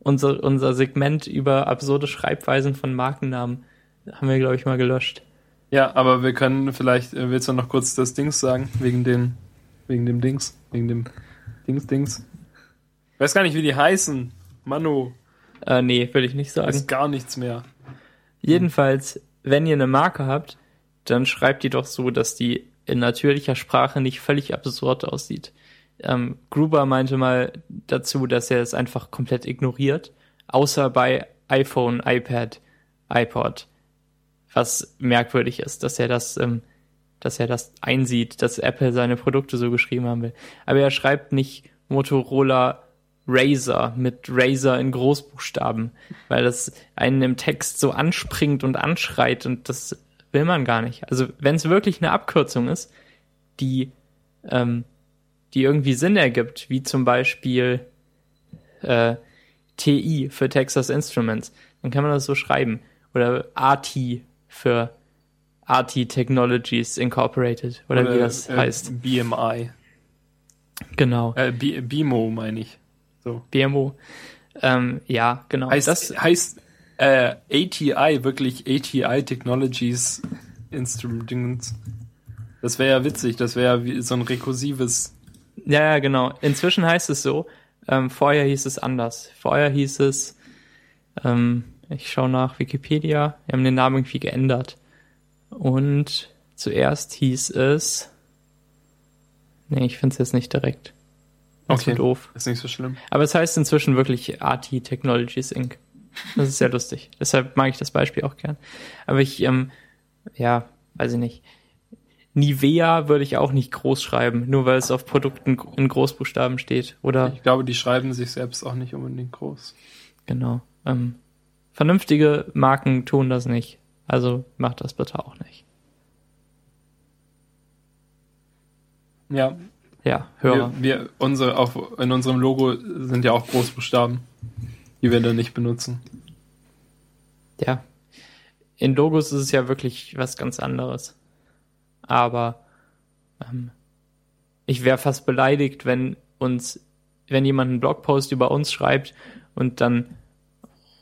Unser, unser Segment über absurde Schreibweisen von Markennamen haben wir, glaube ich, mal gelöscht. Ja, aber wir können vielleicht, äh, willst du noch kurz das Dings sagen? Wegen den, wegen dem Dings, wegen dem Dings, Dings. Ich weiß gar nicht, wie die heißen. Manu, Äh, nee, will ich nicht sagen. ist gar nichts mehr. Jedenfalls, wenn ihr eine Marke habt, dann schreibt die doch so, dass die in natürlicher Sprache nicht völlig absurd aussieht. Ähm, Gruber meinte mal dazu, dass er es einfach komplett ignoriert, außer bei iPhone, iPad, iPod. Was merkwürdig ist, dass er das, ähm, dass er das einsieht, dass Apple seine Produkte so geschrieben haben will. Aber er schreibt nicht Motorola Razer mit Razer in Großbuchstaben, weil das einen im Text so anspringt und anschreit und das will man gar nicht. Also wenn es wirklich eine Abkürzung ist, die, ähm, die irgendwie Sinn ergibt, wie zum Beispiel äh, TI für Texas Instruments, dann kann man das so schreiben. Oder AT für AT Technologies Incorporated oder, wie das äh, heißt. BMI. Genau. Äh, B BMO meine ich. So. BMO. Ähm, ja, genau. Heißt, das, heißt äh, ATI wirklich ATI Technologies Instruments? Das wäre ja witzig, das wäre ja wie so ein rekursives. ja, ja, genau. Inzwischen heißt es so. Ähm, vorher hieß es anders. Vorher hieß es, ähm, ich schaue nach Wikipedia, wir haben den Namen irgendwie geändert. Und zuerst hieß es, nee, ich finde es jetzt nicht direkt. Das Okay. ist doof. Ist nicht so schlimm. Aber es heißt inzwischen wirklich AT Technologies Inc. Das ist sehr lustig. Deshalb mag ich das Beispiel auch gern. Aber ich, ähm, ja, weiß ich nicht. Nivea würde ich auch nicht groß schreiben, nur weil es auf Produkten in Großbuchstaben steht. Oder Ich glaube, die schreiben sich selbst auch nicht unbedingt groß. genau. Ähm, vernünftige Marken tun das nicht. Also macht das bitte auch nicht. Ja, Ja, Hörer. wir, wir unsere auch in unserem Logo sind ja auch Großbuchstaben, die wir dann nicht benutzen. Ja. In Logos ist es ja wirklich was ganz anderes. Aber ähm, ich wäre fast beleidigt, wenn uns, wenn jemand einen Blogpost über uns schreibt und dann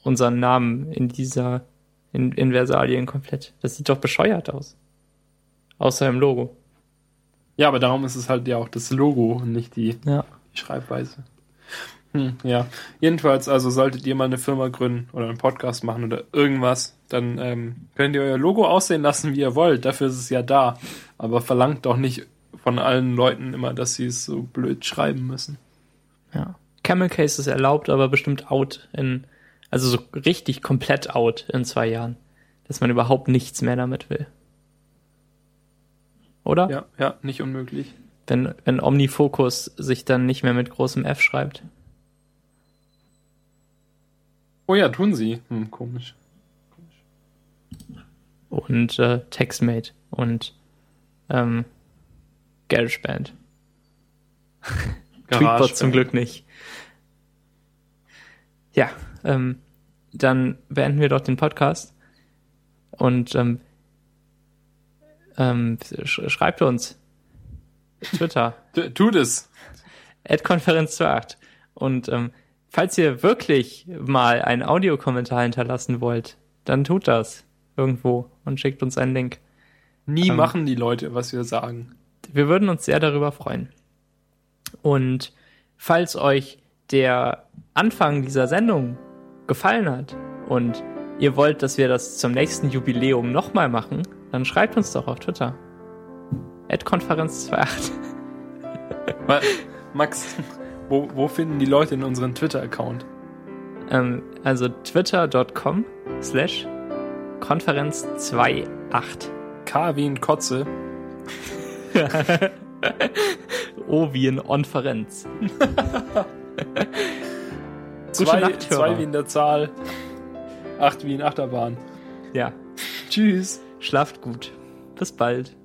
unseren Namen in dieser, in, in Versalien komplett. Das sieht doch bescheuert aus. Außer im Logo. Ja, aber darum ist es halt ja auch das Logo und nicht die, Ja. die Schreibweise. Hm, ja, jedenfalls, also solltet ihr mal eine Firma gründen oder einen Podcast machen oder irgendwas, dann ähm, könnt ihr euer Logo aussehen lassen, wie ihr wollt. Dafür ist es ja da. Aber verlangt doch nicht von allen Leuten immer, dass sie es so blöd schreiben müssen. Ja. Camel Case ist erlaubt, aber bestimmt out in, also so richtig komplett out in zwei Jahren. Dass man überhaupt nichts mehr damit will. Oder? Ja, ja, nicht unmöglich. Wenn, wenn Omnifocus sich dann nicht mehr mit großem F schreibt. Oh ja, tun sie. Hm, komisch. Und äh, TextMate und ähm, GarageBand. Tweetbot zum Glück nicht. Ja, ähm, dann beenden wir doch den Podcast und ähm, ähm, sch schreibt uns. Twitter. Tut es. Ad-Konferenz 28. Und ähm, falls ihr wirklich mal einen Audiokommentar hinterlassen wollt, dann tut das irgendwo und schickt uns einen Link. Nie ähm, machen die Leute, was wir sagen. Wir würden uns sehr darüber freuen. Und falls euch der Anfang dieser Sendung gefallen hat und ihr wollt, dass wir das zum nächsten Jubiläum nochmal machen, dann schreibt uns doch auf Twitter. Konferenz28. Max, wo, wo finden die Leute in unseren Twitter-Account? Ähm, also twitter.com slash Konferenz28. K wie in Kotze. o wie in Onferenz. zwei, zwei wie in der Zahl. Acht wie in Achterbahn. Ja. Tschüss. Schlaft gut. Bis bald.